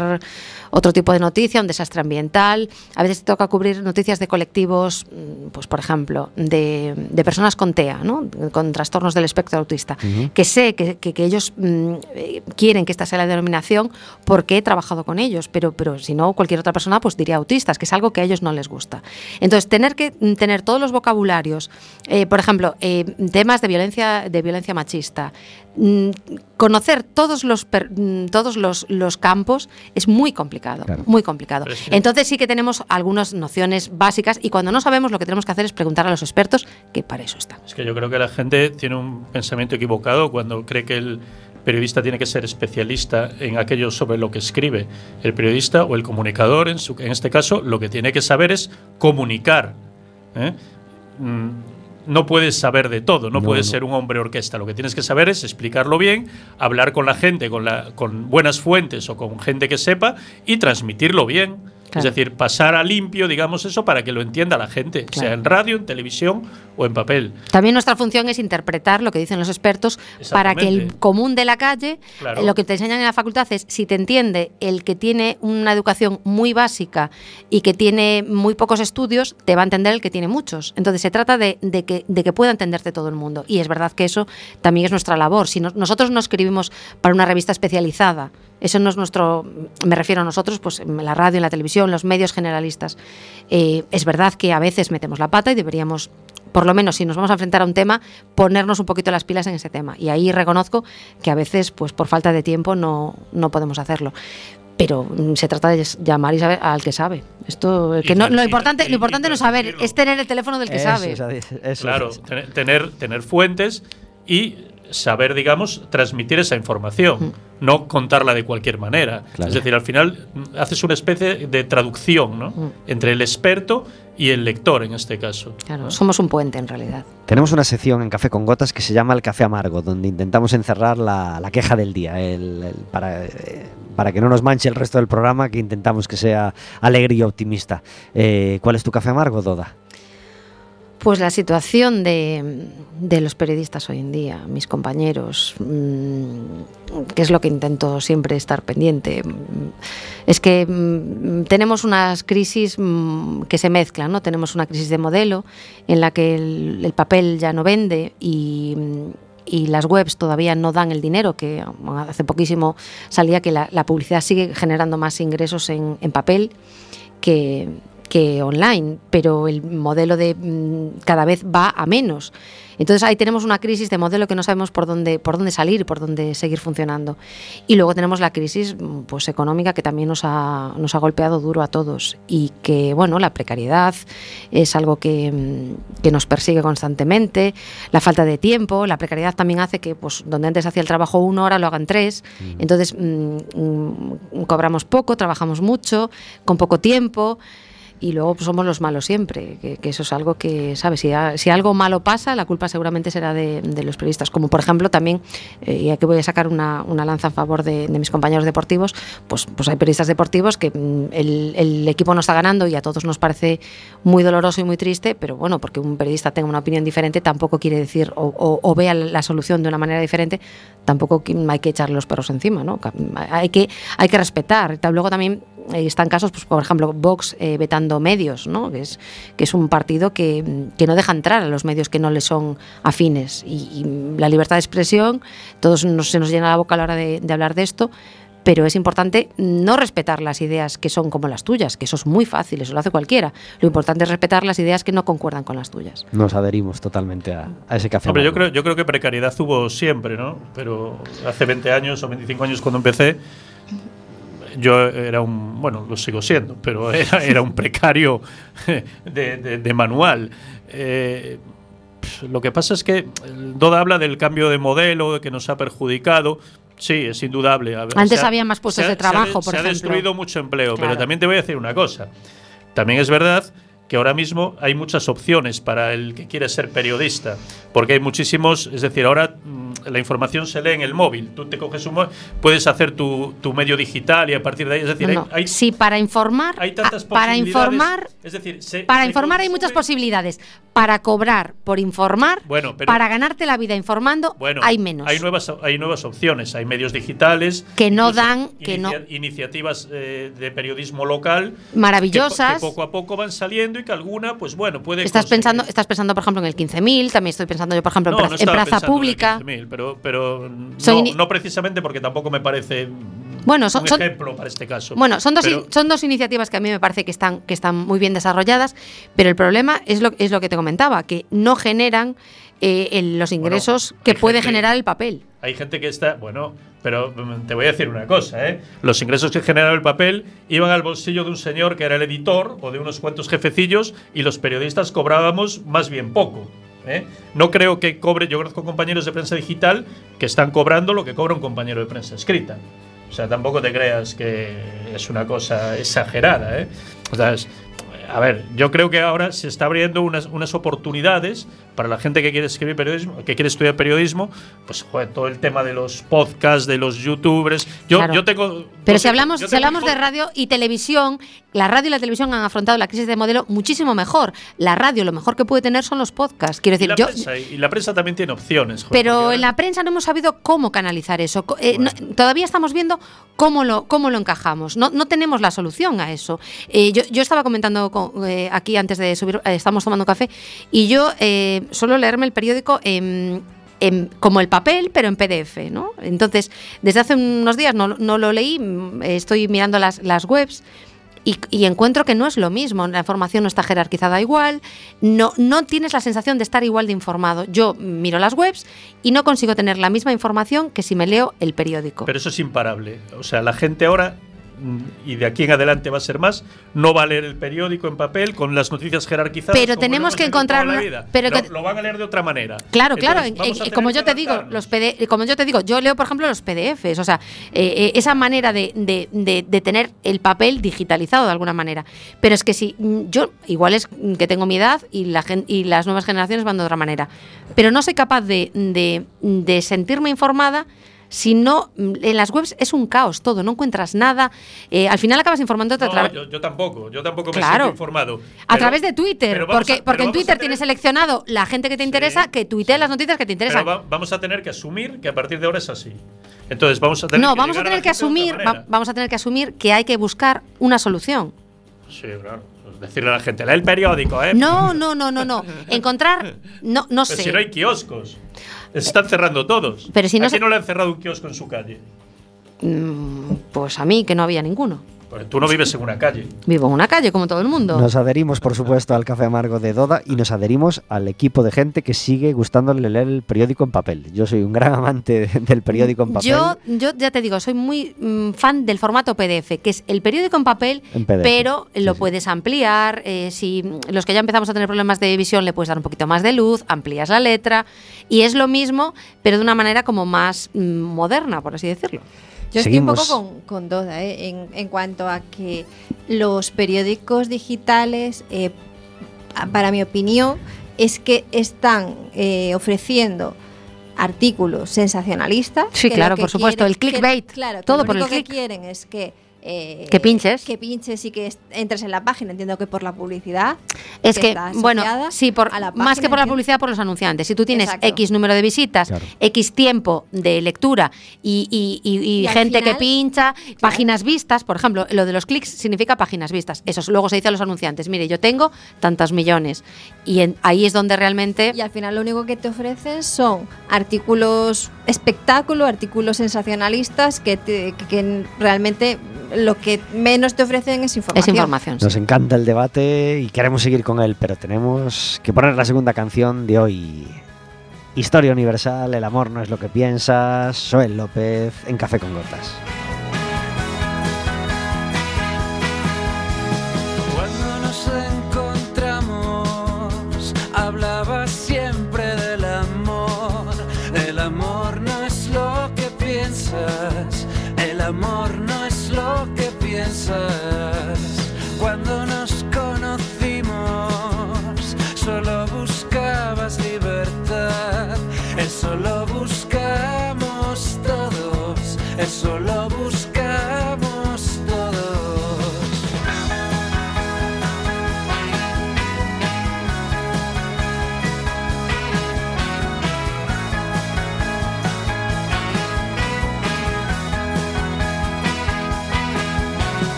otro tipo de noticia, un desastre ambiental. A veces te toca cubrir noticias de colectivos, mm, pues por ejemplo, de, de personas con TEA, ¿no? con trastornos del espectro autista, que sé que, que- que ellos mm, eh, quieren que esta sea la denominación porque he trabajado con ellos, pero, pero si no, cualquier otra persona pues diría autistas, que es algo que a ellos no les gusta. Entonces, tener que mm, tener todos los vocabularios, eh, por ejemplo, eh, temas de violencia, de violencia machista, conocer todos los per- mm, todos los, los campos es muy complicado, Claro. muy complicado. Entonces sí que tenemos algunas nociones básicas y cuando no sabemos lo que tenemos que hacer es preguntar a los expertos que para eso están. Es que yo creo que la gente tiene un pensamiento equivocado cuando cree que el periodista tiene que ser especialista en aquello sobre lo que escribe. El periodista o el comunicador, en, su- en este caso, lo que tiene que saber es comunicar. ¿eh? Mm, No puedes saber de todo, no, No, puedes no. ser un hombre orquesta. Lo que tienes que saber es explicarlo bien, hablar con la gente, con, la, con buenas fuentes o con gente que sepa y transmitirlo bien. Es decir, pasar a limpio, digamos eso, para que lo entienda la gente, Claro. sea en radio, en televisión o en papel. También nuestra función es interpretar lo que dicen los expertos para que el común de la calle, Claro. eh, lo que te enseñan en la facultad es, si te entiende el que tiene una educación muy básica y que tiene muy pocos estudios, te va a entender el que tiene muchos. Entonces se trata de, de que, de que pueda entenderte todo el mundo. Y es verdad que eso también es nuestra labor. Si no- nosotros no escribimos para una revista especializada, eso no es nuestro, me refiero a nosotros, pues en la radio, en la televisión, los medios generalistas. Eh, es verdad que a veces metemos la pata y deberíamos por lo menos si nos vamos a enfrentar a un tema, ponernos un poquito las pilas en ese tema. Y ahí reconozco que a veces, pues por falta de tiempo, no, no podemos hacerlo. Pero mm, se trata de llamar y saber al que sabe. Esto, que no, lo importante, lo importante no es saber, es tener el teléfono del que Eso, sabe. eso, eso Claro, tener, tener fuentes y saber, digamos, transmitir esa información, no contarla de cualquier manera. Claro. Es decir, al final mm, haces una especie de traducción ¿no? Mm. entre el experto y el lector en este caso. Claro, ¿no? somos un puente en realidad. Tenemos una sección en Café con Gotas que se llama el Café Amargo, donde intentamos encerrar la, la queja del día, el- el- para, eh, para que no nos manche el resto del programa, que intentamos que sea alegre y optimista. Eh, ¿Cuál es tu café amargo, Doda? Pues la situación de, los periodistas hoy en día, mis compañeros, mm, que es lo que intento siempre estar pendiente, mm, es que mm, tenemos unas crisis que se mezclan, ¿no? Tenemos una crisis de modelo en la que el, el papel ya no vende y, las webs todavía no dan el dinero, que hace poquísimo salía que la, la publicidad sigue generando más ingresos en, en papel que, que online, pero el modelo de mm, cada vez va a menos. Entonces ahí tenemos una crisis de modelo que no sabemos por dónde, por dónde salir, por dónde seguir funcionando. Y luego tenemos la crisis mm, pues, económica que también nos ha, nos ha golpeado duro a todos y que, bueno, la precariedad es algo que, mm, que nos persigue constantemente, la falta de tiempo, la precariedad también hace que pues, donde antes hacía el trabajo uno, ahora lo hagan tres. Entonces mm, mm, cobramos poco, trabajamos mucho, con poco tiempo y luego somos los malos siempre, que, eso es algo que, ¿sabes? Si, algo malo pasa, la culpa seguramente será de, los periodistas. Como por ejemplo también, eh, y aquí voy a sacar una, una lanza a favor de, mis compañeros deportivos, pues, pues hay periodistas deportivos que mm, el, equipo no está ganando y a todos nos parece muy doloroso y muy triste, pero bueno, porque un periodista tenga una opinión diferente tampoco quiere decir, o, vea la solución de una manera diferente, tampoco hay que echarle los perros encima, ¿no? Hay que, hay que respetar. Luego también están casos, pues, por ejemplo, Vox eh, vetando medios, ¿no? que, es, que es un partido que, que no deja entrar a los medios que no le son afines. Y, y la libertad de expresión, todos nos, se nos llena la boca a la hora de, de hablar de esto, pero es importante no respetar las ideas que son como las tuyas, que eso es muy fácil, eso lo hace cualquiera. Lo importante es respetar las ideas que no concuerdan con las tuyas. Nos adherimos totalmente a, a ese café Hombre, yo creo, yo creo que precariedad hubo siempre, ¿no? Pero hace 20 años o 25 años cuando empecé, yo era un, bueno, lo sigo siendo, pero era, era un precario de, de- de manual. Eh, lo que pasa es que el Doda habla del cambio de modelo, de que nos ha perjudicado. Sí, es indudable. Ver, Antes se ha- había más puestos se ha- de trabajo, se ha, por se ha ejemplo. destruido mucho empleo, pero también te voy a decir una cosa. También es verdad que ahora mismo hay muchas opciones para el que quiere ser periodista, porque hay muchísimos, es decir, ahora mm, la información se lee en el móvil, tú te coges un móvil, puedes hacer tu, tu medio digital y a partir de ahí, es decir, No, hay, hay, Sí, para informar, hay tantas ah, para posibilidades, informar es decir, se- Para se informar hay muchas posibilidades. Para cobrar por informar, Bueno, pero- para ganarte la vida informando, Bueno, hay menos. Hay nuevas, hay nuevas opciones. Hay medios digitales Que no dan- que no- iniciativas eh, de periodismo local Maravillosas. que poco a poco van saliendo y que alguna, pues bueno, puede. Estás conseguir- pensando, estás pensando, por ejemplo, en el 15.000, también estoy pensando yo, por ejemplo, en, No, Plaza- no en Plaza pensando en el Pública. 15.000, pero, pero Son no, no precisamente porque tampoco me parece Bueno, son- un son- ejemplo para este caso. Bueno, son dos, Pero- son dos iniciativas que a mí me parece que están, que están muy bien desarrolladas, pero el problema es lo, es lo que te comentaba, que no generan eh, el- los ingresos que hay puede gente- generar el papel. Hay gente que está, bueno, pero mm, te voy a decir una cosa, ¿eh? Los ingresos que generaba el papel iban al bolsillo de un señor que era el editor o de unos cuantos jefecillos y los periodistas cobrábamos más bien poco. ¿eh? No creo que cobre, yo conozco compañeros de prensa digital que están cobrando lo que cobra un compañero de prensa escrita. O sea, tampoco te creas que es una cosa exagerada, ¿eh? A ver, yo creo que ahora se está abriendo unas, unas oportunidades para la gente que quiere escribir periodismo, que quiere estudiar periodismo, pues joder, todo el tema de los podcasts, de los youtubers. Yo, Claro. yo tengo. Pero si hablamos, si hablamos de radio y televisión, la radio y la televisión han afrontado la crisis de modelo muchísimo mejor. La radio lo mejor que puede tener son los podcasts. Quiero y decir, la, yo, prensa, y la prensa también tiene opciones. joder, pero en la prensa no hemos sabido cómo canalizar eso. Eh, Bueno. no- todavía estamos viendo cómo lo, cómo lo encajamos. No, no tenemos la solución a eso. Eh, yo, yo estaba comentando con- eh, aquí antes de subir, estamos tomando café, y yo suelo leerme el periódico en, como el papel, pero en PDF. ¿no? Entonces, desde hace unos días no, no lo leí, estoy mirando las, las webs. y, y encuentro que no es lo mismo. La información no está jerarquizada igual, no, no tienes la sensación de estar igual de informado. Yo miro las webs y no consigo tener la misma información que si me leo el periódico. Pero eso es imparable. O sea, la gente ahora, y de aquí en adelante va a ser más, no va a leer el periódico en papel con las noticias jerarquizadas. Pero tenemos que encontrar la una- vida. pero lo, que- lo van a leer de otra manera. Claro, claro, Entonces, tener como yo te digo, los PD, como yo te digo, yo leo por ejemplo los PDFs, o sea, eh, eh, esa manera de, de- de- de tener el papel digitalizado de alguna manera. Pero es que si mm, yo igual es mm, que tengo mi edad y la gen- y las nuevas generaciones van de otra manera, pero no soy capaz de, de- de sentirme informada. Si no, mm, en las webs es un caos todo, no encuentras nada. eh, al final acabas informándote a No, través. yo, yo tampoco, yo tampoco me Claro. siento informado. A Pero- través de Twitter, porque, a- porque en a Twitter tener- tienes seleccionado la gente que te Sí, interesa que tuitee sí. las noticias que te interesan. Pero va- vamos a tener que asumir que a partir de ahora es así. Entonces vamos a tener No, que vamos a tener que asumir, va- vamos a tener que asumir que hay que buscar una solución. Sí, claro. Pues Decirle a la gente, lee el periódico, ¿eh? No, no, no, no, no. Encontrar, no, no Pero sé. si no hay kioscos. Se están cerrando todos. Pero si no ¿A quién no le han cerrado un kiosco en su calle? Mm, Pues a mí que no había ninguno. Tú no vives en una calle. Vivo en una calle como todo el mundo. Nos adherimos, por supuesto, al café amargo de Doda y nos adherimos al equipo de gente que sigue gustándole leer el periódico en papel. Yo soy un gran amante del periódico en papel. Yo, yo ya te digo, soy muy mm, fan del formato PDF, que es el periódico en papel, En PDF, pero lo sí. puedes ampliar. eh, si los que ya empezamos a tener problemas de visión le puedes dar un poquito más de luz, amplías la letra y es lo mismo, pero de una manera como más mm, moderna, por así decirlo. Yo estoy un poco con, con Doda ¿eh? en, en cuanto a que los periódicos digitales, eh, para mi opinión, es que están eh, ofreciendo artículos sensacionalistas. Sí, claro, por supuesto, el que- clickbait, claro, todo lo por el único que click. quieren es que eh, Que pinches. que pinches y que entres en la página. Entiendo que por la publicidad. Es que, bueno, sí, por, a la más que por la publicidad, por los anunciantes. Si tú tienes Exacto. X número de visitas, Claro. X tiempo de lectura y, y- y- y Y al gente que pincha, páginas vistas, por ejemplo, lo de los clics significa páginas vistas. Eso es- luego se dice a los anunciantes, mire, yo tengo tantos millones. Y en- ahí es donde realmente... Y al final lo único que te ofrecen son artículos espectáculo, artículos sensacionalistas que, te- que- que realmente lo que menos te ofrecen es información. Es información. sí. Nos encanta el debate y queremos seguir con él, pero tenemos que poner la segunda canción de hoy. Historia Universal, el amor no es lo que piensas, Joel López en Café con Gotas.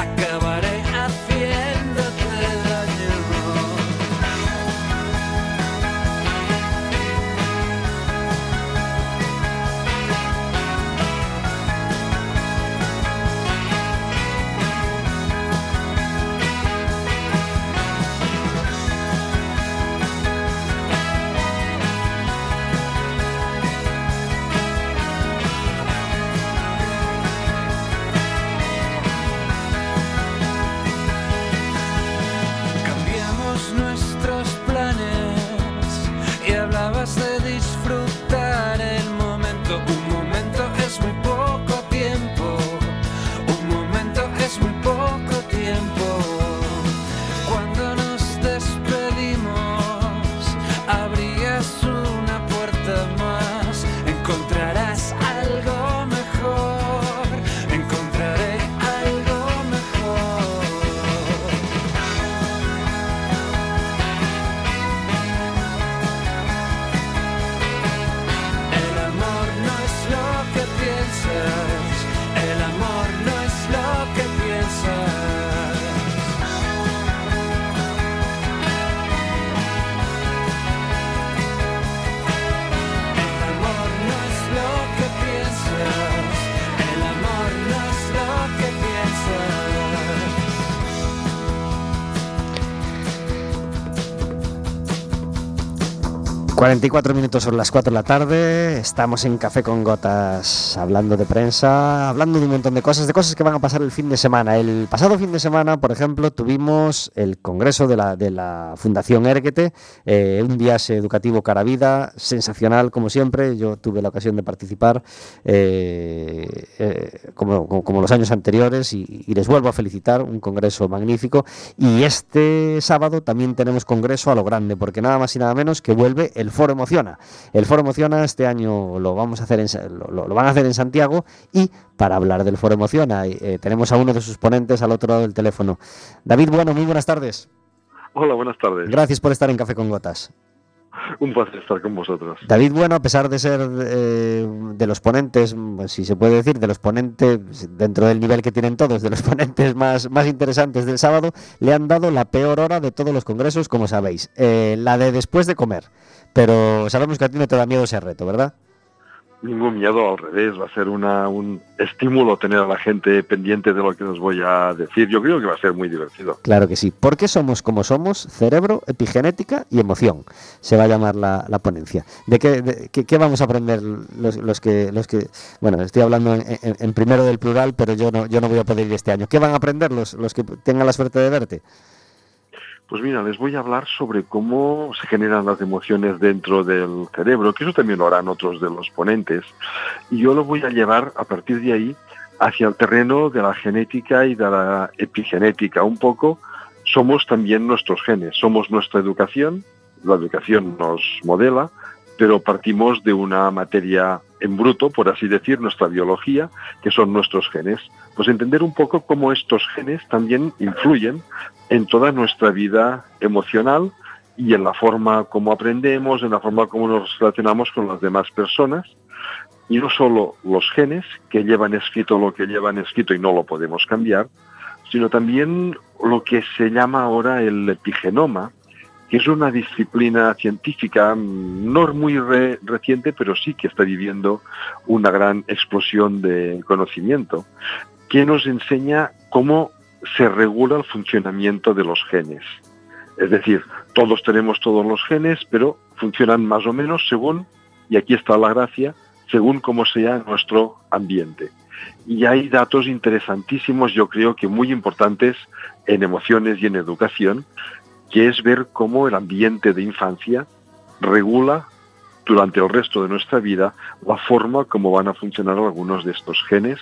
like a 44 minutos sobre las 4 de la tarde, estamos en Café con Gotas hablando de prensa, hablando de un montón de cosas, de cosas que van a pasar el fin de semana. El pasado fin de semana, por ejemplo, tuvimos el congreso de la, de la Fundación Erguete, eh, un viaje educativo cara vida, sensacional como siempre, yo tuve la ocasión de participar eh, eh, como, los años anteriores y les vuelvo a felicitar, un congreso magnífico. Y este sábado también tenemos congreso a lo grande, porque nada más y nada menos que vuelve el Foro Emociona. El Foro Emociona este año lo vamos a hacer en, lo, van a hacer en Santiago y para hablar del Foro Emociona eh, tenemos a uno de sus ponentes al otro lado del teléfono. David, bueno, muy buenas tardes. Hola, buenas tardes. Gracias por estar en Café con Gotas. Un placer estar con vosotros. David Bueno, a pesar de ser eh, de los ponentes, mm, si se puede decir, de los ponentes, dentro del nivel que tienen todos, de los ponentes más, más interesantes del sábado, le han dado la peor hora de todos los congresos, como sabéis, eh, la de después de comer. Pero sabemos que a ti no te da miedo ese reto, ¿verdad? Ningún miedo, al revés, va a ser una, un estímulo tener a la gente pendiente de lo que os voy a decir. Yo creo que va a ser muy divertido. Claro que sí. ¿Por qué somos como somos? Cerebro, epigenética y emoción. Se va a llamar la, la ponencia. ¿De qué, de- qué- qué vamos a aprender los, los que, los que... Bueno, estoy hablando en, en- en primero del plural, pero yo no, yo no voy a poder ir este año. ¿Qué van a aprender los, los que tengan la suerte de verte? Pues mira, les voy a hablar sobre cómo se generan las emociones dentro del cerebro, que eso también lo harán otros de los ponentes. Y yo lo voy a llevar a partir de ahí hacia el terreno de la genética y de la epigenética. Un poco somos también nuestros genes, somos nuestra educación, la educación nos modela, pero partimos de una materia en bruto, por así decir, nuestra biología, que son nuestros genes. Pues entender un poco cómo estos genes también influyen en toda nuestra vida emocional y en la forma como aprendemos, en la forma como nos relacionamos con las demás personas. Y no solo los genes que llevan escrito lo que llevan escrito y no lo podemos cambiar, sino también lo que se llama ahora el epigenoma, que es una disciplina científica mm, no muy re- reciente, pero sí que está viviendo una gran explosión de conocimiento, que nos enseña cómo se regula el funcionamiento de los genes. Es decir, todos tenemos todos los genes, pero funcionan más o menos según, y aquí está la gracia, según cómo sea nuestro ambiente. Y hay datos interesantísimos, yo creo que muy importantes en emociones y en educación, que es ver cómo el ambiente de infancia regula durante el resto de nuestra vida la forma como van a funcionar algunos de estos genes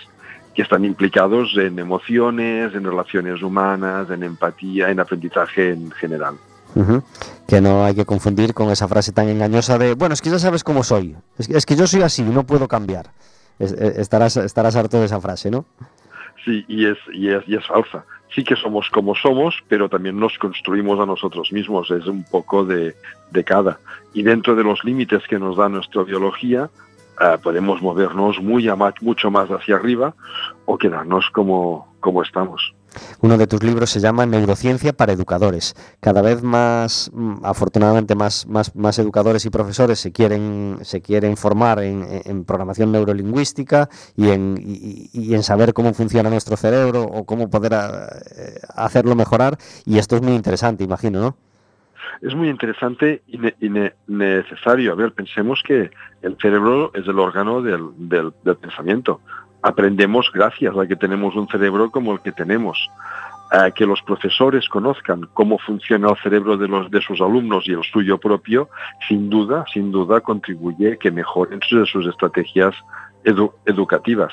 que están implicados en emociones, en relaciones humanas, en empatía, en aprendizaje en general. Que no hay que confundir con esa frase tan engañosa de, bueno, es que ya sabes cómo soy. Es que, es que yo soy así, no puedo cambiar. Es- eh, estarás, estarás harto de esa frase, ¿no? Sí, y es, y es, y es falsa. Sí que somos como somos, pero también nos construimos a nosotros mismos. Es un poco de, de cada. Y dentro de los límites que nos da nuestra biología, eh, podemos movernos muy mucho más hacia arriba o quedarnos como, como estamos. Uno de tus libros se llama Neurociencia para Educadores. Cada vez más, mm, afortunadamente, más, más, educadores y profesores se quieren, se quieren formar en, programación neurolingüística y en, y, en saber cómo funciona nuestro cerebro o cómo poder ah, eh, hacerlo mejorar. Y esto es muy interesante, imagino, ¿no? es muy interesante y, ne- y ne- necesario. A ver, pensemos que el cerebro es el órgano del- del pensamiento. Aprendemos gracias a que tenemos un cerebro como el que tenemos. A que los profesores conozcan cómo funciona el cerebro de, sus alumnos y el suyo propio, sin duda, sin duda contribuye que mejoren sus, sus estrategias edu- educativas.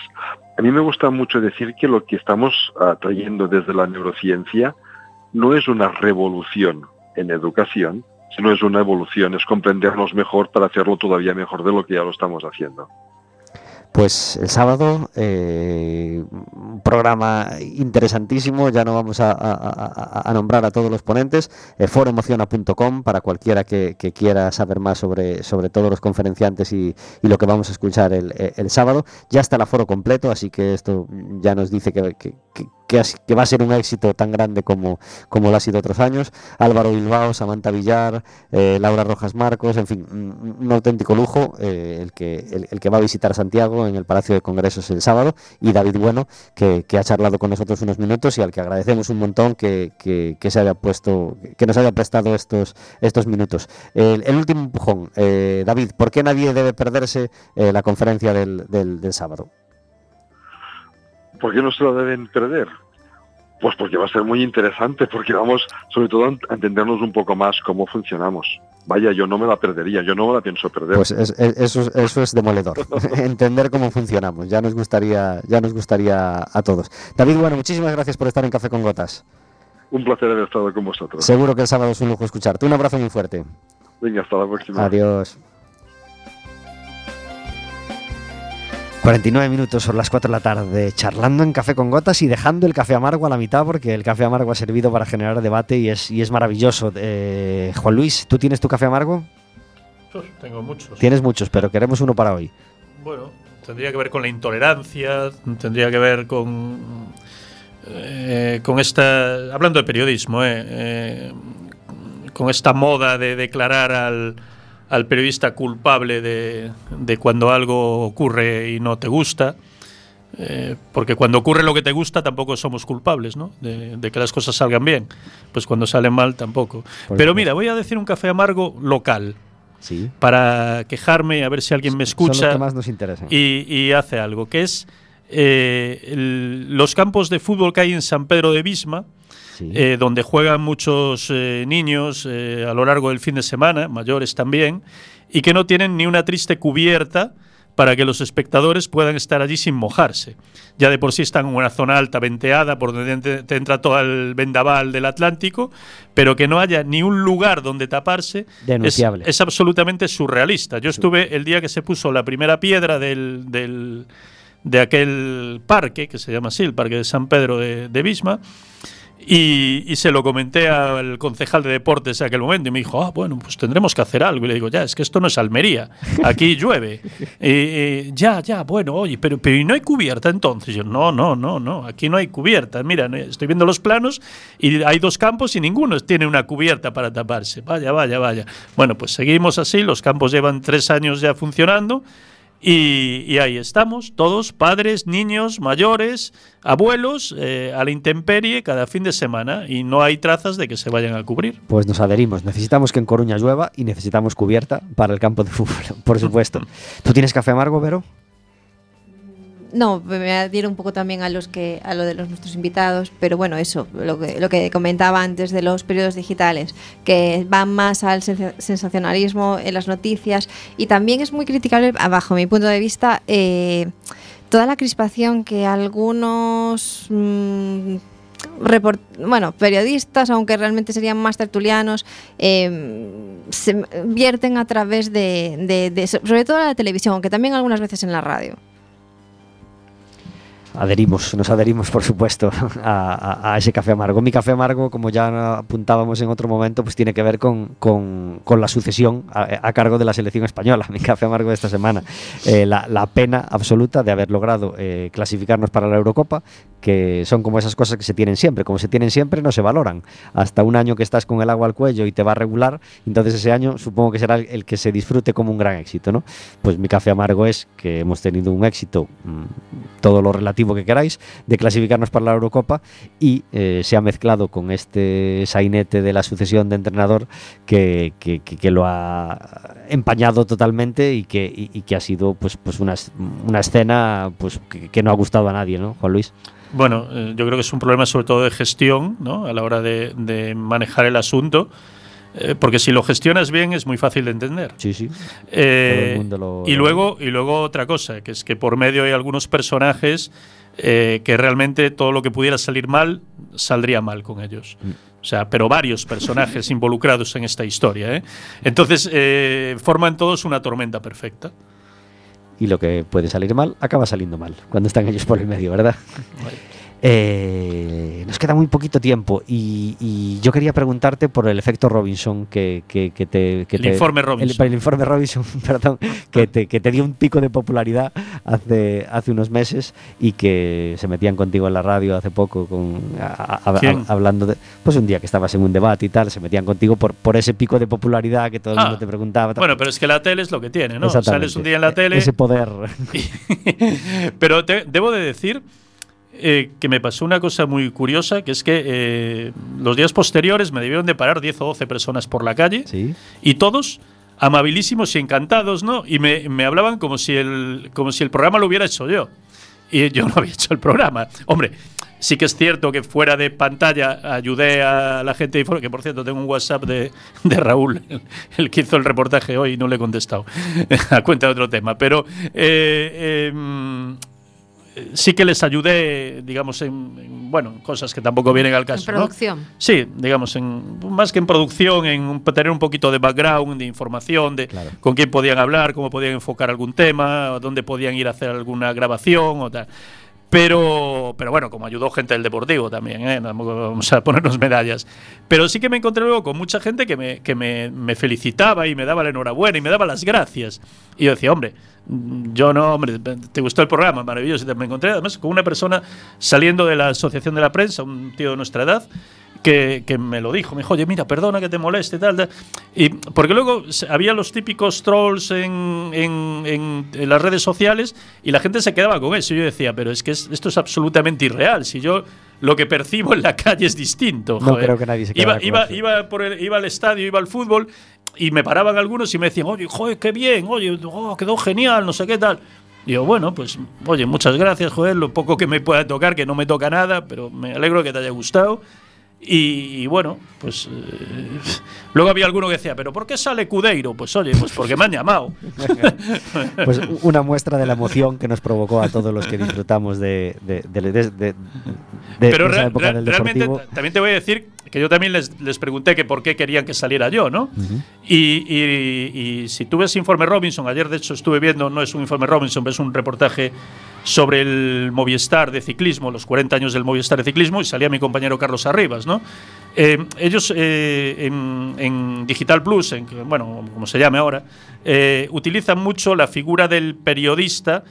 A mí me gusta mucho decir que lo que estamos ah, trayendo desde la neurociencia no es una revolución en educación, sino es una evolución, es comprendernos mejor para hacerlo todavía mejor de lo que ya lo estamos haciendo. Pues el sábado, eh, un programa interesantísimo, ya no vamos a, nombrar a todos los ponentes, eh, foroemociona.com para cualquiera que, quiera saber más sobre, sobre todos los conferenciantes y, lo que vamos a escuchar el, sábado. Ya está el aforo completo, así que esto ya nos dice que- que- va a ser un éxito tan grande como, como lo ha sido otros años. Álvaro Bilbao, Samantha Villar, eh, Laura Rojas Marcos, en fin, un, auténtico lujo eh, el, que, el, que va a visitar Santiago en el Palacio de Congresos el sábado y David Bueno, que, que ha charlado con nosotros unos minutos y al que agradecemos un montón que, se haya puesto, que nos haya prestado estos, estos minutos. El, el último empujón, eh, David, ¿por qué nadie debe perderse eh, la conferencia del- del sábado? ¿Por qué no se lo deben perder? Pues porque va a ser muy interesante, porque vamos sobre todo a entendernos un poco más cómo funcionamos. Vaya, yo no me la perdería, yo no me la pienso perder. Pues es- es- eso, es- eso es demoledor. Entender cómo funcionamos. Ya nos gustaría, ya nos gustaría a todos. David, bueno, muchísimas gracias por estar en Café con Gotas. Un placer haber estado con vosotros. Seguro que el sábado es un lujo escucharte. Un abrazo muy fuerte. Venga, hasta la próxima. Adiós. 49 minutos son las 4 de la tarde, charlando en Café con Gotas y dejando el café amargo a la mitad porque el café amargo ha servido para generar debate y es, y es maravilloso. Eh, Juan Luis, ¿tú tienes tu café amargo? Tengo muchos. Tienes muchos, pero queremos uno para hoy. Bueno, tendría que ver con la intolerancia, tendría que ver con. eh, con esta. Hablando de periodismo, eh, eh, con esta moda de declarar al, al periodista culpable de, de cuando algo ocurre y no te gusta. eh, porque cuando ocurre lo que te gusta tampoco somos culpables, ¿no? De, de que las cosas salgan bien. Pues cuando salen mal tampoco. Por Pero mira, voy a decir un café amargo local Sí. para quejarme, a ver si alguien me escucha que más nos y, y hace algo, que es eh, el- los campos de fútbol que hay en San Pedro de Bisma, Sí. eh, donde juegan muchos eh, niños eh, a lo largo del fin de semana, mayores también, y que no tienen ni una triste cubierta para que los espectadores puedan estar allí sin mojarse. Ya de por sí están en una zona alta, venteada, por donde te- entra todo el vendaval del Atlántico, pero que no haya ni un lugar donde taparse es, es absolutamente surrealista. Yo estuve el día que se puso la primera piedra del, del- de aquel parque, que se llama así, el Parque de San Pedro de, de Bisma, y, y se lo comenté al concejal de deportes en aquel momento y me dijo, ah, bueno, pues tendremos que hacer algo. Y le digo, ya, es que esto no es Almería, aquí llueve. Eh, eh, ya, ya, bueno, oye, pero, pero ¿y no hay cubierta entonces? Yo, no, no, no, no, aquí no hay cubierta. Mira, estoy viendo los planos y hay dos campos y ninguno tiene una cubierta para taparse. Vaya, vaya, vaya. Bueno, pues seguimos así, los campos llevan tres años ya funcionando. Y, y ahí estamos, todos, padres, niños, mayores, abuelos, eh, a la intemperie cada fin de semana y no hay trazas de que se vayan a cubrir. Pues nos adherimos. Necesitamos que en Coruña llueva y necesitamos cubierta para el campo de fútbol, por supuesto. ¿Tú tienes café amargo, Vero? No, me adhiero un poco también a los que a lo de los nuestros invitados, pero bueno, eso, lo que, comentaba antes de los periodos digitales, que van más al sensa- sensacionalismo en las noticias y también es muy criticable, a- bajo mi punto de vista, eh, toda la crispación que algunos mm, bueno, periodistas, aunque realmente serían más tertulianos, eh, se vierten a través de, de- de- sobre todo la televisión, aunque también algunas veces en la radio. Adherimos, nos adherimos, por supuesto, a, ese café amargo. Mi café amargo, como ya apuntábamos en otro momento, pues tiene que ver con, con- la sucesión a, cargo de la selección española. Mi café amargo de esta semana. Eh, la, pena absoluta de haber logrado eh, clasificarnos para la Eurocopa, que son como esas cosas que se tienen siempre. Como se tienen siempre, no se valoran. Hasta un año que estás con el agua al cuello y te va a regular, entonces ese año supongo que será el, el que se disfrute como un gran éxito, ¿no? Pues mi café amargo es que hemos tenido un éxito, mm, todo lo relativo que queráis, de clasificarnos para la Eurocopa y eh, se ha mezclado con este sainete de la sucesión de entrenador que, que- lo ha empañado totalmente y que, y- que ha sido pues, pues una, una escena pues, que, no ha gustado a nadie, ¿no, Juan Luis? Bueno, eh, yo creo que es un problema sobre todo de gestión, ¿no? A la hora de manejar el asunto. Eh, porque si lo gestionas bien es muy fácil de entender. Sí, sí. Eh, Todo el mundo lo- y luego y luego otra cosa, que es que por medio hay algunos personajes eh, que realmente todo lo que pudiera salir mal saldría mal con ellos. Mm. O sea, pero varios personajes involucrados en esta historia. ¿eh? Entonces forman todos una tormenta perfecta. Y lo que puede salir mal, acaba saliendo mal, cuando están ellos por el medio, ¿verdad? Eh, nos queda muy poquito tiempo y, y yo quería preguntarte por el efecto Robinson que, que, que te... que El te- informe Robinson. El, el informe Robinson, perdón, que te, que te dio un pico de popularidad hace, hace unos meses y que se metían contigo en la radio hace poco con, a- a- a- hablando de... Pues un día que estabas en un debate y tal, se metían contigo por, por ese pico de popularidad que todo el Ah, mundo te preguntaba. tal. Bueno, pero es que la tele es lo que tiene, ¿no? Sales un día en la tele. Ese poder. Pero te- debo de decir eh, que me pasó una cosa muy curiosa, que es que eh, los días posteriores me debieron de parar 10 o 12 personas por la calle Sí. y todos amabilísimos y encantados, ¿no? Y me, me hablaban como si, el, como si el programa lo hubiera hecho yo. Y yo no había hecho el programa. Hombre, sí que es cierto que fuera de pantalla ayudé a la gente que por cierto tengo un WhatsApp de, de Raúl, el, el que hizo el reportaje hoy y no le he contestado, a cuenta de otro tema. Pero eh, em, sí que les ayudé, digamos, en, en, bueno, en cosas que tampoco vienen al caso. En ¿no? producción. Sí, digamos, en, más que en producción, en tener un poquito de background, de información, de Claro. con quién podían hablar, cómo podían enfocar algún tema, o dónde podían ir a hacer alguna grabación o tal. Pero, pero bueno, como ayudó gente del Deportivo también, ¿eh? No vamos a ponernos medallas. Pero sí que me encontré luego con mucha gente que, me, que me, me felicitaba y me daba la enhorabuena y me daba las gracias. Y yo decía, hombre, yo no, hombre, te gustó el programa, maravilloso. Y Me encontré además con una persona saliendo de la Asociación de la Prensa, un tío de nuestra edad, que, que me lo dijo. Me dijo, oye, mira, perdona que te moleste, tal, tal. Y porque luego había los típicos trolls en, en- en- en las redes sociales y la gente se quedaba con eso. Y yo decía, pero es que es- esto es absolutamente irreal. Si yo lo que percibo en la calle es distinto. No joder. creo que nadie se iba, iba, iba, por el- iba al estadio, iba al fútbol y me paraban algunos y me decían, oye, joder, qué bien, oye, oh, quedó genial, no sé qué tal. Y yo, bueno, pues, oye, muchas gracias, joder, lo poco que me pueda tocar, que no me toca nada, pero me alegro que te haya gustado. Y, y bueno, pues eh, luego había alguno que decía, pero ¿por qué sale Cudeiro? Pues oye, pues porque me han llamado. Pues una muestra de la emoción que nos provocó a todos los que disfrutamos de, de, de- de- pero esa época del realmente deportivo. ta- también te voy a decir que yo también les, les pregunté que por qué querían que saliera yo, ¿no? y, y- y si tú ves Informe Robinson, ayer de hecho estuve viendo, no es un Informe Robinson, pero es un reportaje sobre el Movistar de ciclismo, los 40 años del Movistar de ciclismo, y salía mi compañero Carlos Arribas, ¿no? Eh, ellos eh, en, en Digital Plus, en, bueno, como se llame ahora, eh, utilizan mucho la figura del periodista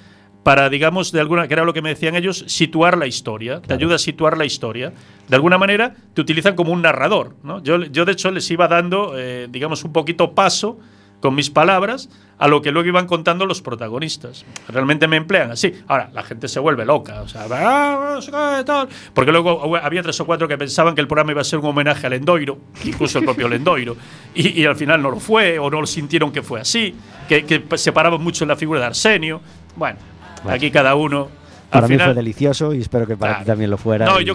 para, digamos, de alguna, que era lo que me decían ellos, situar la historia. Te ayuda a situar la historia. De alguna manera te utilizan como un narrador. ¿no? Yo, yo, de hecho, les iba dando, eh, digamos, un poquito paso con mis palabras a lo que luego iban contando los protagonistas. Realmente me emplean así. Ahora, la gente se vuelve loca. O sea, "Ah, no sé qué, tal". Porque luego había tres o cuatro que pensaban que el programa iba a ser un homenaje al Lendoiro, incluso el propio Lendoiro. Y, y al final no lo fue, o no lo sintieron que fue así, que, que separaban mucho en la figura de Arsenio. Bueno, Bueno. aquí cada uno. Para mí final, fue delicioso y espero que para Claro. ti también lo fuera. No, y- yo